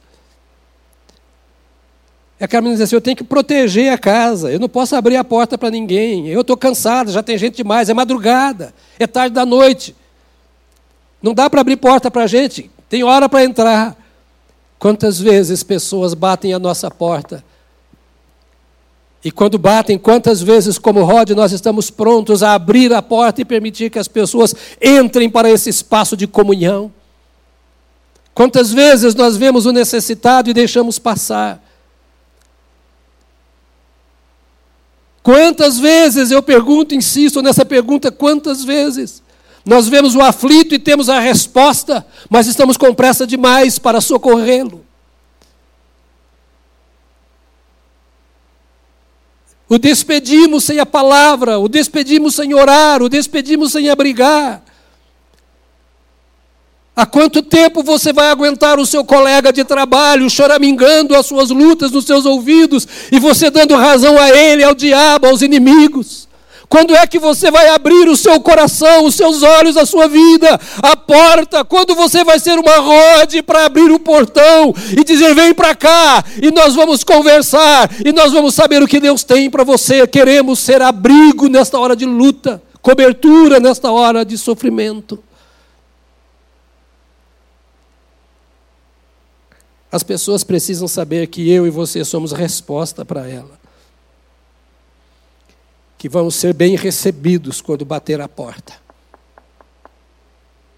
E aquela menina diz assim: Eu tenho que proteger a casa, eu não posso abrir a porta para ninguém. Eu estou cansada, já tem gente demais, é madrugada, é tarde da noite. Não dá para abrir porta para a gente, tem hora para entrar. Quantas vezes pessoas batem a nossa porta? E quando batem, quantas vezes, como Rod, nós estamos prontos a abrir a porta e permitir que as pessoas entrem para esse espaço de comunhão? Quantas vezes nós vemos o necessitado e deixamos passar? Quantas vezes, eu pergunto, insisto nessa pergunta, quantas vezes? Nós vemos o aflito e temos a resposta, mas estamos com pressa demais para socorrê-lo. O despedimos sem a palavra, o despedimos sem orar, o despedimos sem abrigar. Há quanto tempo você vai aguentar o seu colega de trabalho choramingando as suas lutas nos seus ouvidos e você dando razão a ele, ao diabo, aos inimigos? Quando é que você vai abrir o seu coração, os seus olhos, a sua vida, a porta? Quando você vai ser uma rode para abrir o portão e dizer: vem para cá e nós vamos conversar e nós vamos saber o que Deus tem para você? Queremos ser abrigo nesta hora de luta, cobertura nesta hora de sofrimento. As pessoas precisam saber que eu e você somos resposta para ela. Que vamos ser bem recebidos quando bater a porta.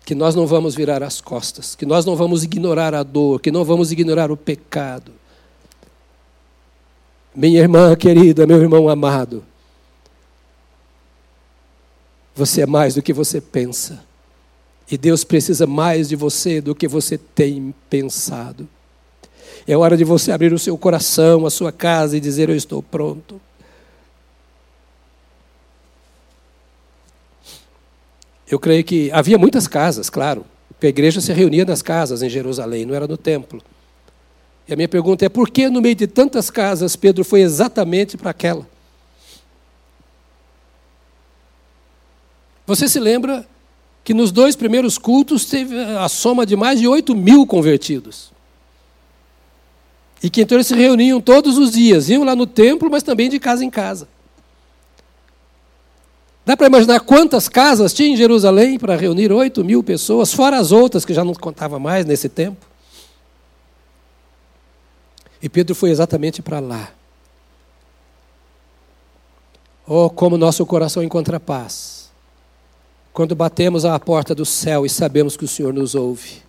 Que nós não vamos virar as costas, que nós não vamos ignorar a dor, que não vamos ignorar o pecado. Minha irmã querida, meu irmão amado, você é mais do que você pensa. E Deus precisa mais de você do que você tem pensado. É hora de você abrir o seu coração, a sua casa e dizer: Eu estou pronto. Eu creio que havia muitas casas, claro. A igreja se reunia nas casas em Jerusalém, não era no templo. E a minha pergunta é: por que no meio de tantas casas Pedro foi exatamente para aquela? Você se lembra que nos dois primeiros cultos teve a soma de mais de 8 mil convertidos. E que então eles se reuniam todos os dias, iam lá no templo, mas também de casa em casa. Dá para imaginar quantas casas tinha em Jerusalém para reunir 8 mil pessoas, fora as outras que já não contava mais nesse tempo? E Pedro foi exatamente para lá. Oh, como nosso coração encontra paz. Quando batemos à porta do céu e sabemos que o Senhor nos ouve.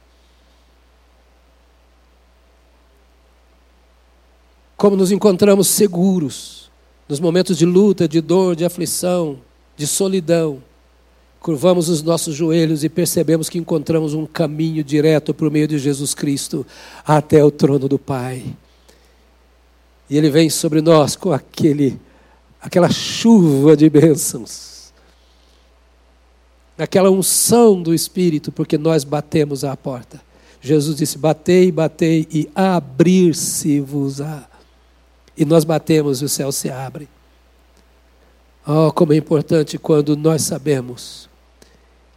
como nos encontramos seguros nos momentos de luta, de dor, de aflição, de solidão, curvamos os nossos joelhos e percebemos que encontramos um caminho direto por meio de Jesus Cristo até o trono do Pai. E Ele vem sobre nós com aquele, aquela chuva de bênçãos, aquela unção do Espírito, porque nós batemos à porta. Jesus disse: Batei, batei e abrir-se-vos-á. E nós batemos e o céu se abre. Oh, como é importante quando nós sabemos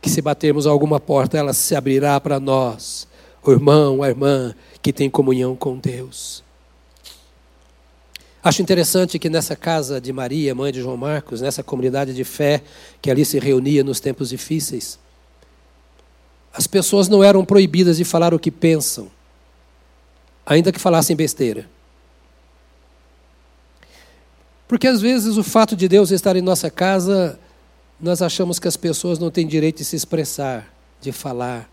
que se batermos alguma porta, ela se abrirá para nós, o irmão, a irmã que tem comunhão com Deus. Acho interessante que nessa casa de Maria, mãe de João Marcos, nessa comunidade de fé que ali se reunia nos tempos difíceis, as pessoas não eram proibidas de falar o que pensam, ainda que falassem besteira. Porque às vezes o fato de Deus estar em nossa casa, nós achamos que as pessoas não têm direito de se expressar, de falar,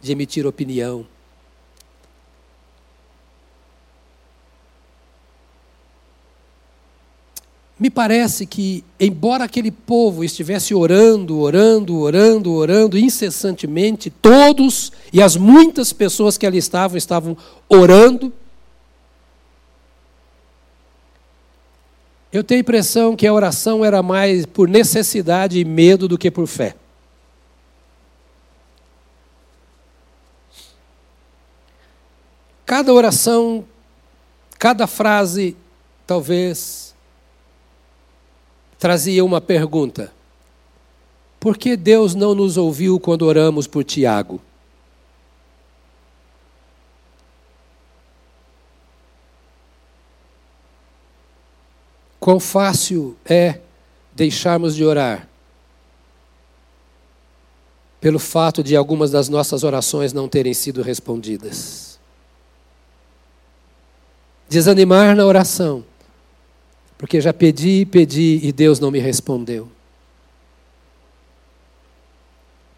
de emitir opinião. Me parece que, embora aquele povo estivesse orando, orando, orando, orando incessantemente, todos e as muitas pessoas que ali estavam estavam orando. Eu tenho a impressão que a oração era mais por necessidade e medo do que por fé. Cada oração, cada frase, talvez trazia uma pergunta: Por que Deus não nos ouviu quando oramos por Tiago? Quão fácil é deixarmos de orar pelo fato de algumas das nossas orações não terem sido respondidas. Desanimar na oração porque já pedi, pedi e Deus não me respondeu.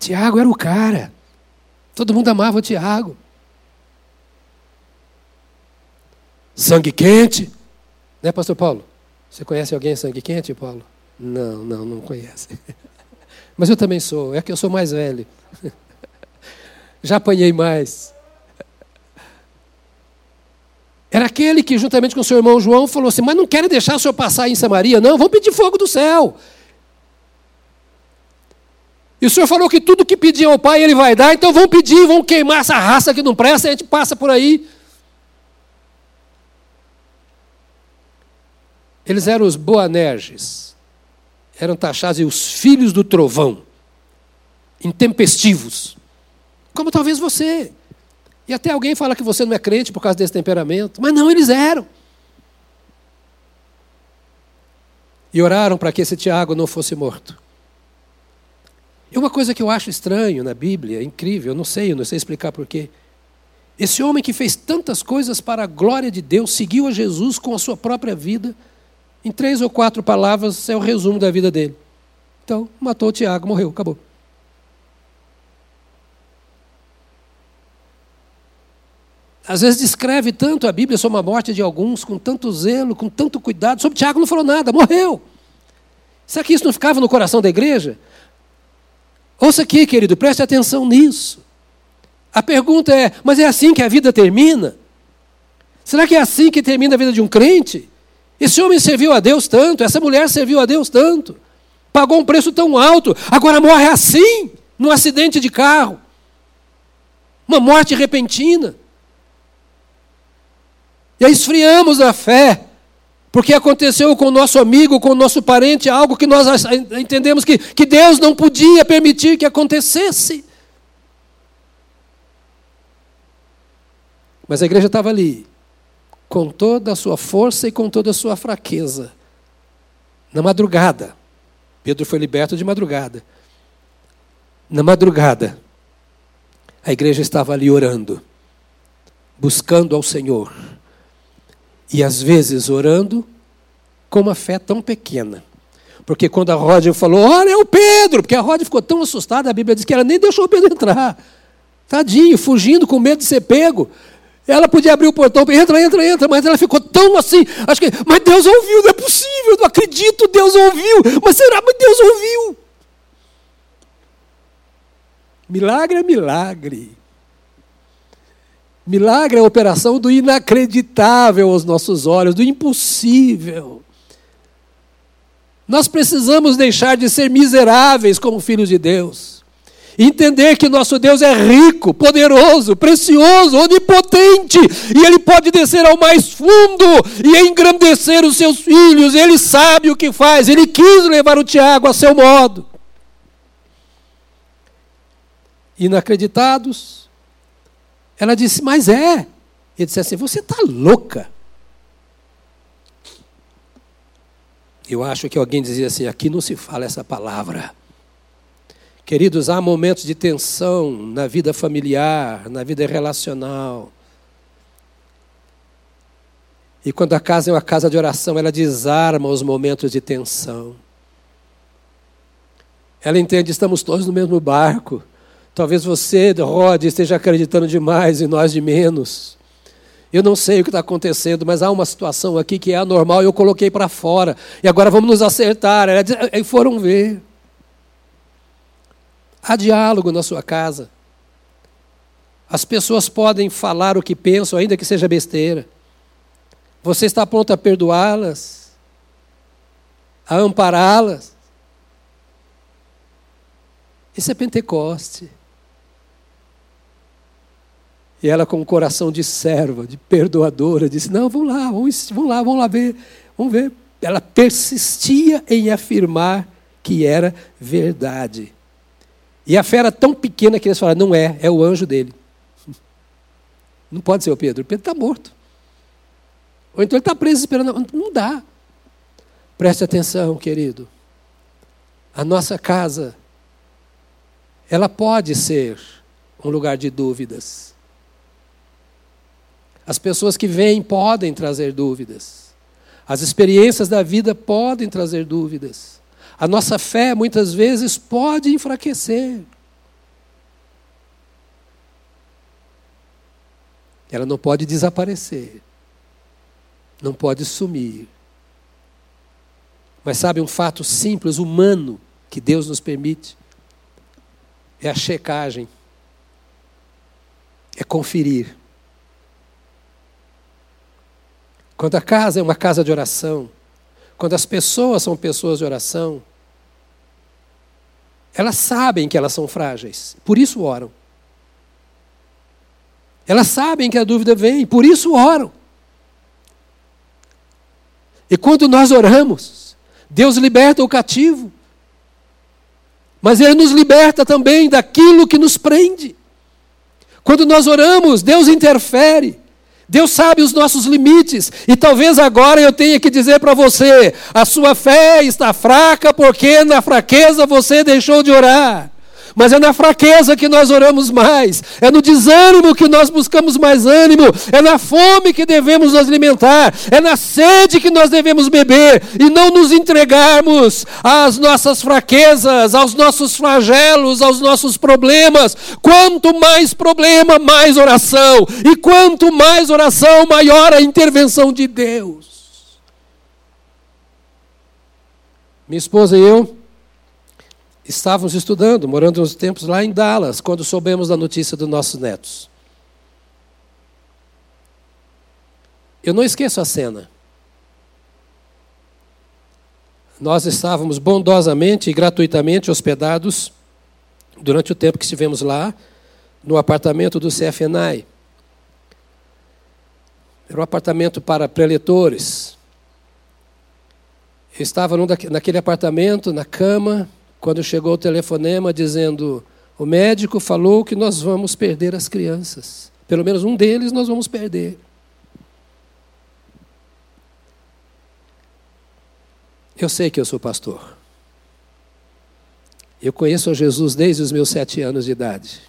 Tiago era o cara. Todo mundo amava o Tiago. Sangue quente. Né, pastor Paulo? Você conhece alguém sangue quente, Paulo? Não, não, não conhece. Mas eu também sou, é que eu sou mais velho. Já apanhei mais. Era aquele que, juntamente com seu irmão João, falou assim: Mas não querem deixar o senhor passar em Samaria? Não, vamos pedir fogo do céu. E o senhor falou que tudo que pedir ao Pai ele vai dar, então vamos pedir, vamos queimar essa raça que não presta, a gente passa por aí. Eles eram os Boanerges, eram taxados os filhos do trovão, intempestivos, como talvez você. E até alguém fala que você não é crente por causa desse temperamento. Mas não, eles eram. E oraram para que esse Tiago não fosse morto. E uma coisa que eu acho estranho na Bíblia, incrível, eu não sei, eu não sei explicar porquê. Esse homem que fez tantas coisas para a glória de Deus, seguiu a Jesus com a sua própria vida, em três ou quatro palavras é o resumo da vida dele. Então, matou o Tiago, morreu, acabou. às vezes descreve tanto a Bíblia sobre a morte de alguns, com tanto zelo, com tanto cuidado. Sobre Tiago não falou nada, morreu. Será que isso não ficava no coração da igreja? Ouça aqui, querido, preste atenção nisso. A pergunta é: mas é assim que a vida termina? Será que é assim que termina a vida de um crente? Esse homem serviu a Deus tanto, essa mulher serviu a Deus tanto, pagou um preço tão alto, agora morre assim, num acidente de carro, uma morte repentina. E aí esfriamos a fé, porque aconteceu com o nosso amigo, com o nosso parente, algo que nós entendemos que, que Deus não podia permitir que acontecesse. Mas a igreja estava ali, com toda a sua força e com toda a sua fraqueza, na madrugada. Pedro foi liberto de madrugada. Na madrugada, a igreja estava ali orando, buscando ao Senhor e às vezes orando com uma fé tão pequena. Porque quando a Rod falou, olha, é o Pedro, porque a Rod ficou tão assustada, a Bíblia diz que ela nem deixou o Pedro entrar. Tadinho, fugindo com medo de ser pego. Ela podia abrir o portão, entra, entra, entra, mas ela ficou tão assim, acho que, mas Deus ouviu, não é possível, não acredito, Deus ouviu, mas será, mas Deus ouviu. Milagre é milagre. Milagre é a operação do inacreditável aos nossos olhos, do impossível. Nós precisamos deixar de ser miseráveis como filhos de Deus. Entender que nosso Deus é rico, poderoso, precioso, onipotente, e Ele pode descer ao mais fundo e engrandecer os seus filhos, Ele sabe o que faz, Ele quis levar o Tiago a seu modo. Inacreditados, ela disse, mas é. Ele disse assim: Você está louca. Eu acho que alguém dizia assim: aqui não se fala essa palavra. Queridos, há momentos de tensão na vida familiar, na vida relacional. E quando a casa é uma casa de oração, ela desarma os momentos de tensão. Ela entende, estamos todos no mesmo barco. Talvez você, Rod, esteja acreditando demais e nós de menos. Eu não sei o que está acontecendo, mas há uma situação aqui que é anormal e eu coloquei para fora. E agora vamos nos acertar. E foram ver. Há diálogo na sua casa. As pessoas podem falar o que pensam, ainda que seja besteira. Você está pronto a perdoá-las? A ampará-las? Isso é Pentecoste. E ela, com o coração de serva, de perdoadora, disse: Não, vamos lá, vamos, vamos lá, vamos lá ver, vamos ver. Ela persistia em afirmar que era verdade. E a fé era tão pequena que eles falaram: não é, é o anjo dele. Não pode ser o Pedro. O Pedro está morto. Ou então ele está preso esperando. Não dá. Preste atenção, querido. A nossa casa, ela pode ser um lugar de dúvidas. As pessoas que vêm podem trazer dúvidas. As experiências da vida podem trazer dúvidas. A nossa fé muitas vezes pode enfraquecer. Ela não pode desaparecer. Não pode sumir. Mas sabe um fato simples, humano, que Deus nos permite? É a checagem. É conferir. Quando a casa é uma casa de oração, quando as pessoas são pessoas de oração, elas sabem que elas são frágeis, por isso oram. Elas sabem que a dúvida vem, por isso oram. E quando nós oramos, Deus liberta o cativo, mas Ele nos liberta também daquilo que nos prende. Quando nós oramos, Deus interfere. Deus sabe os nossos limites, e talvez agora eu tenha que dizer para você: a sua fé está fraca porque na fraqueza você deixou de orar. Mas é na fraqueza que nós oramos mais, é no desânimo que nós buscamos mais ânimo, é na fome que devemos nos alimentar, é na sede que nós devemos beber e não nos entregarmos às nossas fraquezas, aos nossos flagelos, aos nossos problemas. Quanto mais problema, mais oração, e quanto mais oração, maior a intervenção de Deus. Minha esposa e eu estávamos estudando, morando uns tempos lá em Dallas, quando soubemos da notícia dos nossos netos. Eu não esqueço a cena. Nós estávamos bondosamente e gratuitamente hospedados durante o tempo que estivemos lá, no apartamento do CFNAI. Era um apartamento para preletores. Eu estava naquele apartamento, na cama, quando chegou o telefonema dizendo: o médico falou que nós vamos perder as crianças. Pelo menos um deles nós vamos perder. Eu sei que eu sou pastor. Eu conheço Jesus desde os meus sete anos de idade.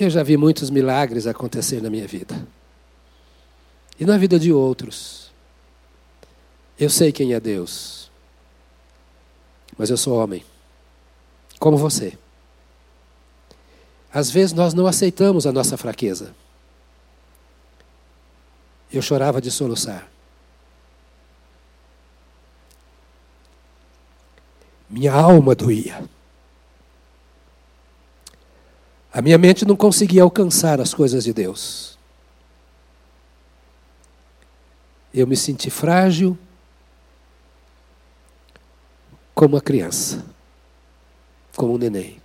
Eu já vi muitos milagres acontecer na minha vida. E na vida de outros. Eu sei quem é Deus mas eu sou homem, como você. Às vezes nós não aceitamos a nossa fraqueza. Eu chorava de soluçar. Minha alma doía. A minha mente não conseguia alcançar as coisas de Deus. Eu me senti frágil como uma criança, como um neném.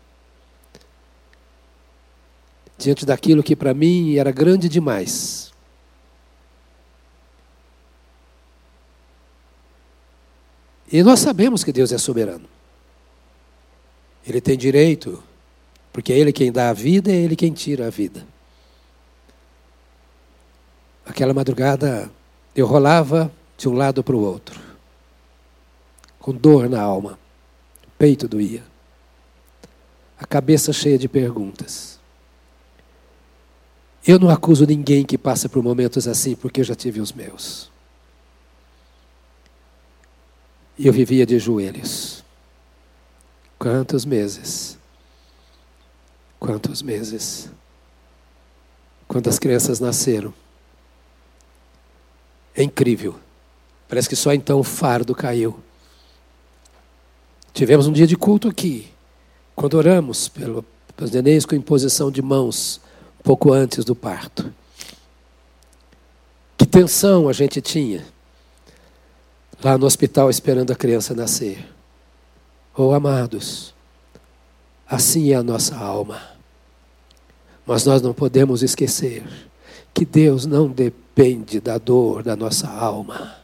Diante daquilo que para mim era grande demais. E nós sabemos que Deus é soberano. Ele tem direito, porque é Ele quem dá a vida, é Ele quem tira a vida. Aquela madrugada eu rolava de um lado para o outro com dor na alma, o peito doía, a cabeça cheia de perguntas. Eu não acuso ninguém que passa por momentos assim, porque eu já tive os meus. E eu vivia de joelhos. Quantos meses? Quantos meses? Quando as crianças nasceram. É incrível. Parece que só então o fardo caiu. Tivemos um dia de culto aqui, quando oramos pelo, pelos nenéns com imposição de mãos, pouco antes do parto. Que tensão a gente tinha lá no hospital esperando a criança nascer. Oh, amados, assim é a nossa alma. Mas nós não podemos esquecer que Deus não depende da dor da nossa alma.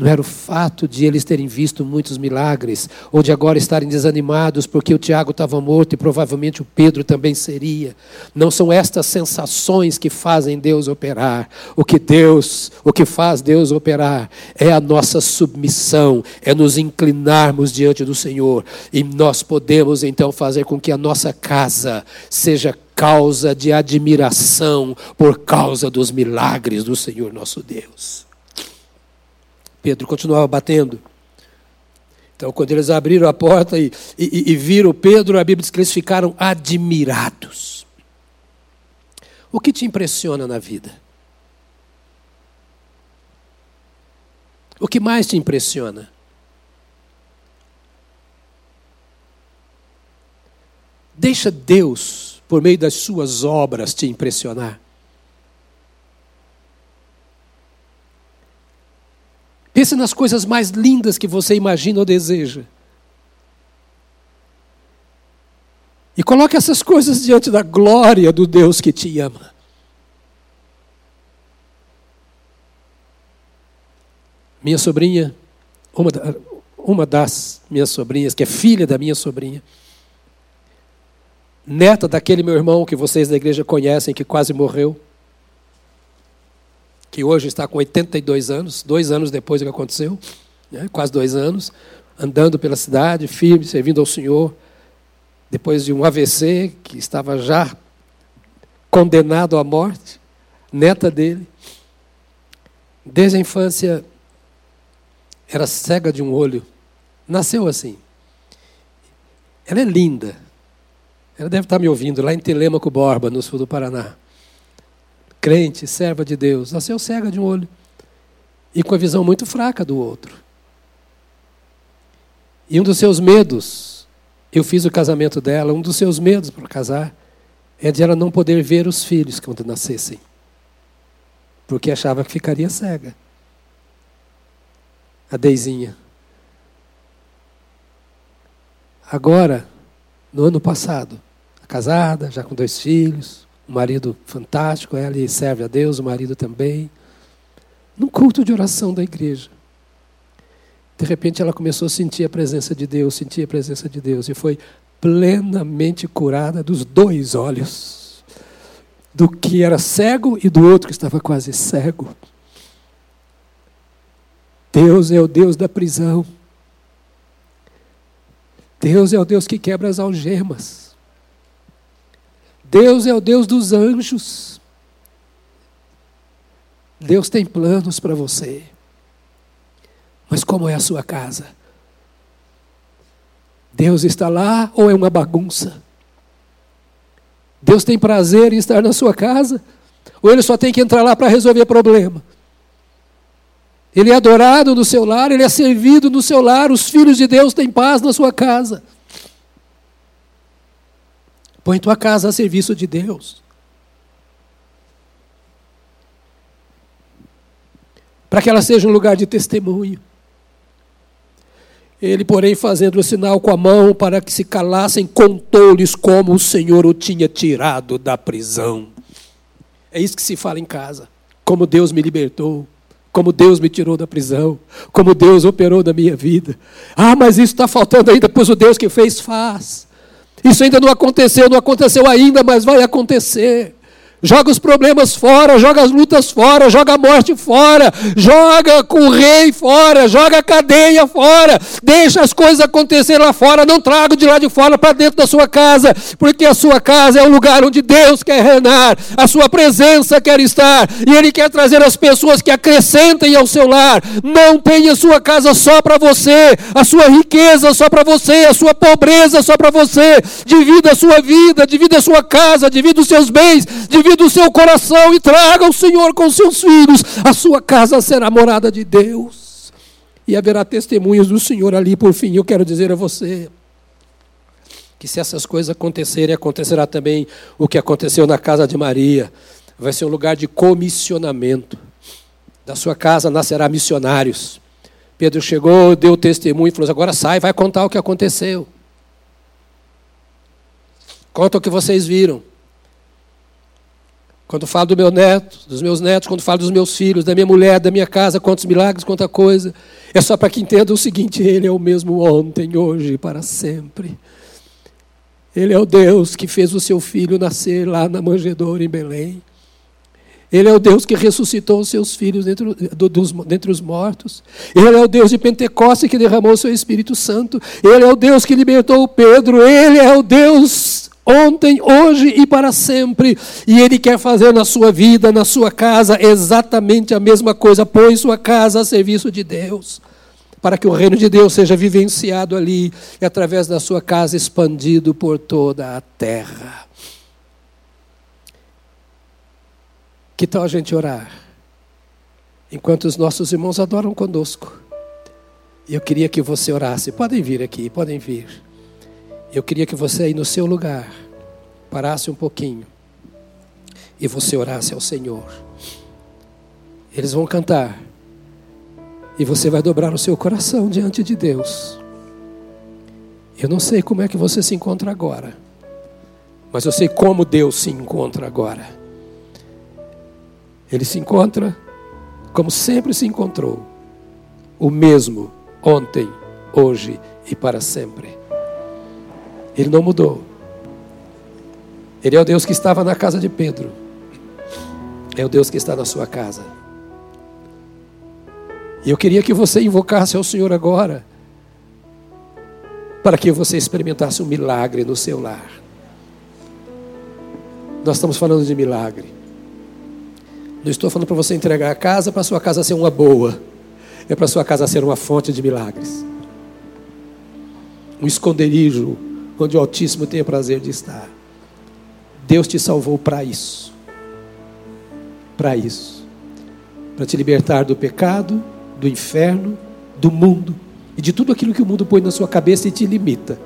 Não era o fato de eles terem visto muitos milagres, ou de agora estarem desanimados porque o Tiago estava morto e provavelmente o Pedro também seria. Não são estas sensações que fazem Deus operar. O que Deus, o que faz Deus operar é a nossa submissão, é nos inclinarmos diante do Senhor e nós podemos então fazer com que a nossa casa seja causa de admiração por causa dos milagres do Senhor nosso Deus. Pedro continuava batendo. Então, quando eles abriram a porta e, e, e viram Pedro, a Bíblia diz que eles ficaram admirados. O que te impressiona na vida? O que mais te impressiona? Deixa Deus, por meio das suas obras, te impressionar. Pense nas coisas mais lindas que você imagina ou deseja. E coloque essas coisas diante da glória do Deus que te ama. Minha sobrinha, uma, uma das minhas sobrinhas, que é filha da minha sobrinha, neta daquele meu irmão que vocês da igreja conhecem, que quase morreu que hoje está com 82 anos, dois anos depois do que aconteceu, né, quase dois anos, andando pela cidade, firme, servindo ao Senhor, depois de um AVC, que estava já condenado à morte, neta dele. Desde a infância, era cega de um olho, nasceu assim. Ela é linda. Ela deve estar me ouvindo lá em Telêmaco Borba, no sul do Paraná crente, serva de Deus, nasceu cega de um olho e com a visão muito fraca do outro. E um dos seus medos, eu fiz o casamento dela, um dos seus medos para casar é de ela não poder ver os filhos quando nascessem, porque achava que ficaria cega. A Deizinha. Agora, no ano passado, casada, já com dois filhos, um marido fantástico, ela serve a Deus, o marido também. Num culto de oração da igreja. De repente ela começou a sentir a presença de Deus, sentir a presença de Deus, e foi plenamente curada dos dois olhos. Do que era cego e do outro que estava quase cego. Deus é o Deus da prisão. Deus é o Deus que quebra as algemas. Deus é o Deus dos anjos. Deus tem planos para você. Mas como é a sua casa? Deus está lá ou é uma bagunça? Deus tem prazer em estar na sua casa? Ou ele só tem que entrar lá para resolver problema? Ele é adorado no seu lar, ele é servido no seu lar, os filhos de Deus têm paz na sua casa. Põe tua casa a serviço de Deus. Para que ela seja um lugar de testemunho. Ele, porém, fazendo o sinal com a mão para que se calassem, contou-lhes como o Senhor o tinha tirado da prisão. É isso que se fala em casa. Como Deus me libertou, como Deus me tirou da prisão, como Deus operou na minha vida. Ah, mas isso está faltando ainda, pois o Deus que fez faz. Isso ainda não aconteceu, não aconteceu ainda, mas vai acontecer. Joga os problemas fora, joga as lutas fora, joga a morte fora, joga com o rei fora, joga a cadeia fora, deixa as coisas acontecer lá fora, não traga de lá de fora para dentro da sua casa, porque a sua casa é o lugar onde Deus quer reinar, a sua presença quer estar, e Ele quer trazer as pessoas que acrescentem ao seu lar. Não tenha sua casa só para você, a sua riqueza só para você, a sua pobreza só para você. Divida a sua vida, divida a sua casa, divida os seus bens, divida do seu coração e traga o Senhor com seus filhos. A sua casa será morada de Deus. E haverá testemunhos do Senhor ali. Por fim, eu quero dizer a você que se essas coisas acontecerem, acontecerá também o que aconteceu na casa de Maria. Vai ser um lugar de comissionamento. Da sua casa nascerá missionários. Pedro chegou, deu testemunho e falou: agora sai, vai contar o que aconteceu. Conta o que vocês viram. Quando falo do meu neto, dos meus netos, quando falo dos meus filhos, da minha mulher, da minha casa, quantos milagres, quanta coisa. É só para que entenda o seguinte: Ele é o mesmo ontem, hoje e para sempre. Ele é o Deus que fez o seu filho nascer lá na manjedoura em Belém. Ele é o Deus que ressuscitou os seus filhos dentre, dos, dentre os mortos. Ele é o Deus de Pentecostes que derramou o seu Espírito Santo. Ele é o Deus que libertou o Pedro. Ele é o Deus ontem, hoje e para sempre. E Ele quer fazer na sua vida, na sua casa, exatamente a mesma coisa. Põe sua casa a serviço de Deus, para que o reino de Deus seja vivenciado ali e através da sua casa expandido por toda a terra. Que tal a gente orar? Enquanto os nossos irmãos adoram conosco. Eu queria que você orasse. Podem vir aqui, podem vir. Eu queria que você aí no seu lugar parasse um pouquinho e você orasse ao Senhor. Eles vão cantar e você vai dobrar o seu coração diante de Deus. Eu não sei como é que você se encontra agora, mas eu sei como Deus se encontra agora. Ele se encontra como sempre se encontrou, o mesmo ontem, hoje e para sempre. Ele não mudou. Ele é o Deus que estava na casa de Pedro. É o Deus que está na sua casa. E eu queria que você invocasse ao Senhor agora, para que você experimentasse um milagre no seu lar. Nós estamos falando de milagre. Não estou falando para você entregar a casa para a sua casa ser uma boa. É para a sua casa ser uma fonte de milagres. Um esconderijo onde o Altíssimo tem prazer de estar. Deus te salvou para isso. Para isso. Para te libertar do pecado, do inferno, do mundo e de tudo aquilo que o mundo põe na sua cabeça e te limita.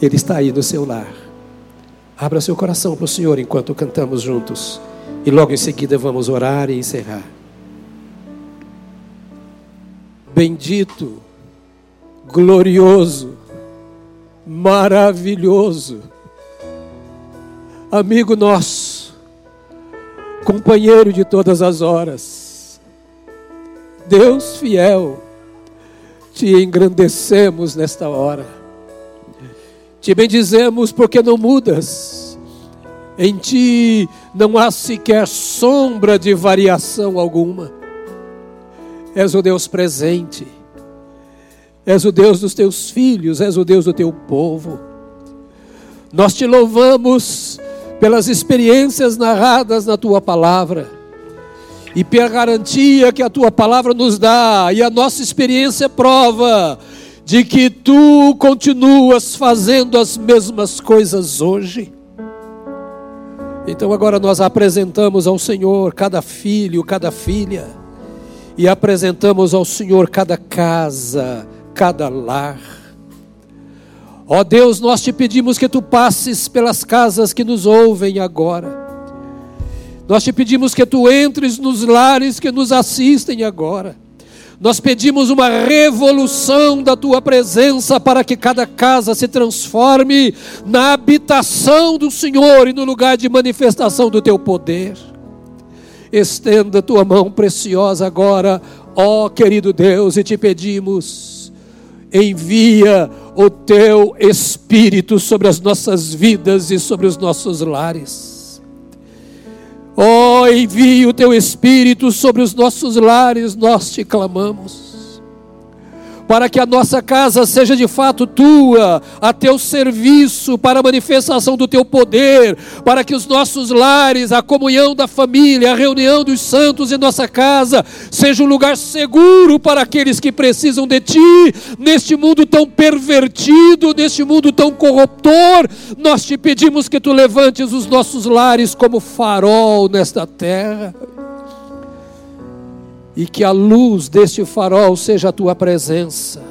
Ele está aí no seu lar. Abra seu coração para o Senhor enquanto cantamos juntos. E logo em seguida vamos orar e encerrar. Bendito glorioso, maravilhoso, amigo nosso, companheiro de todas as horas, Deus fiel, te engrandecemos nesta hora, te bendizemos porque não mudas, em ti não há sequer sombra de variação alguma, és o Deus presente És o Deus dos teus filhos, és o Deus do teu povo. Nós te louvamos pelas experiências narradas na tua palavra e pela garantia que a tua palavra nos dá, e a nossa experiência prova de que tu continuas fazendo as mesmas coisas hoje. Então agora nós apresentamos ao Senhor cada filho, cada filha, e apresentamos ao Senhor cada casa, cada lar. Ó Deus, nós te pedimos que tu passes pelas casas que nos ouvem agora. Nós te pedimos que tu entres nos lares que nos assistem agora. Nós pedimos uma revolução da tua presença para que cada casa se transforme na habitação do Senhor e no lugar de manifestação do teu poder. Estenda tua mão preciosa agora, ó querido Deus, e te pedimos, envia o teu Espírito sobre as nossas vidas e sobre os nossos lares. Oh, envia o teu Espírito sobre os nossos lares, nós te clamamos para que a nossa casa seja de fato tua, a teu serviço, para a manifestação do teu poder, para que os nossos lares, a comunhão da família, a reunião dos santos em nossa casa, seja um lugar seguro para aqueles que precisam de ti, neste mundo tão pervertido, neste mundo tão corruptor. Nós te pedimos que tu levantes os nossos lares como farol nesta terra e que a luz deste farol seja a tua presença,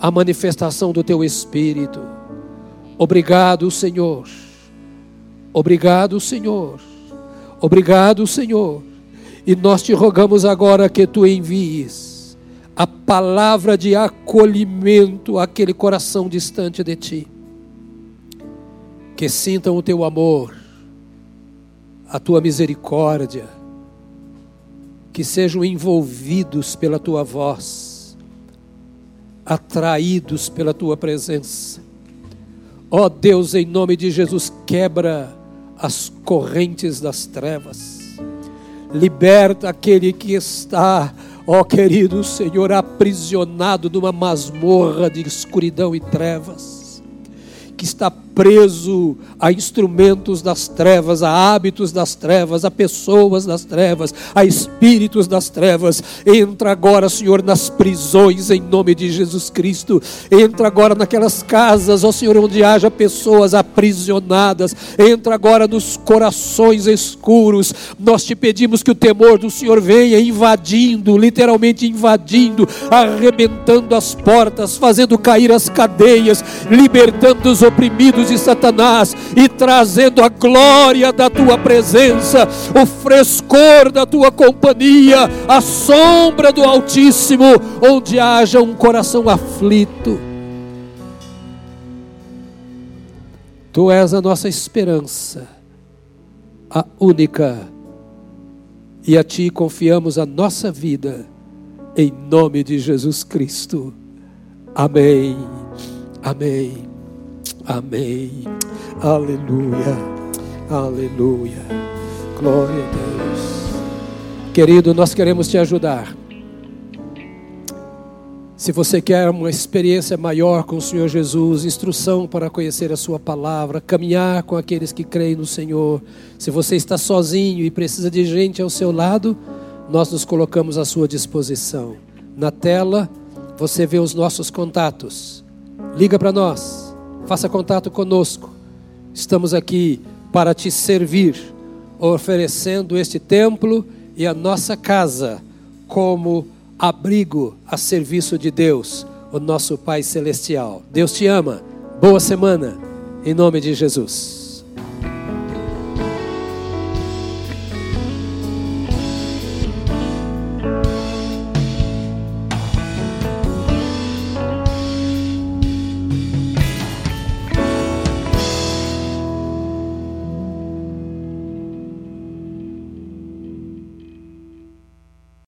a manifestação do teu Espírito. Obrigado, Senhor. Obrigado, Senhor. Obrigado, Senhor. E nós te rogamos agora que tu envies a palavra de acolhimento àquele coração distante de ti. Que sintam o teu amor, a tua misericórdia que sejam envolvidos pela tua voz, atraídos pela tua presença. Ó oh Deus, em nome de Jesus, quebra as correntes das trevas, liberta aquele que está, ó oh, querido Senhor, aprisionado numa masmorra de escuridão e trevas, que está preso a instrumentos das trevas, a hábitos das trevas, a pessoas das trevas, a espíritos das trevas. Entra agora, Senhor, nas prisões em nome de Jesus Cristo. Entra agora naquelas casas, ó Senhor, onde haja pessoas aprisionadas. Entra agora nos corações escuros. Nós te pedimos que o temor do Senhor venha invadindo, literalmente invadindo, arrebentando as portas, fazendo cair as cadeias, libertando os oprimidos de Satanás e trazendo a glória da tua presença, o frescor da tua companhia, a sombra do Altíssimo, onde haja um coração aflito. Tu és a nossa esperança, a única, e a Ti confiamos a nossa vida, em nome de Jesus Cristo. Amém. Amém. Amém. Aleluia. Aleluia. Glória a Deus. Querido, nós queremos te ajudar. Se você quer uma experiência maior com o Senhor Jesus, instrução para conhecer a Sua palavra, caminhar com aqueles que creem no Senhor, se você está sozinho e precisa de gente ao seu lado, nós nos colocamos à sua disposição. Na tela, você vê os nossos contatos. Liga para nós faça contato conosco. Estamos aqui para te servir, oferecendo este templo e a nossa casa como abrigo a serviço de Deus, o nosso Pai Celestial. Deus te ama. Boa semana, em nome de Jesus.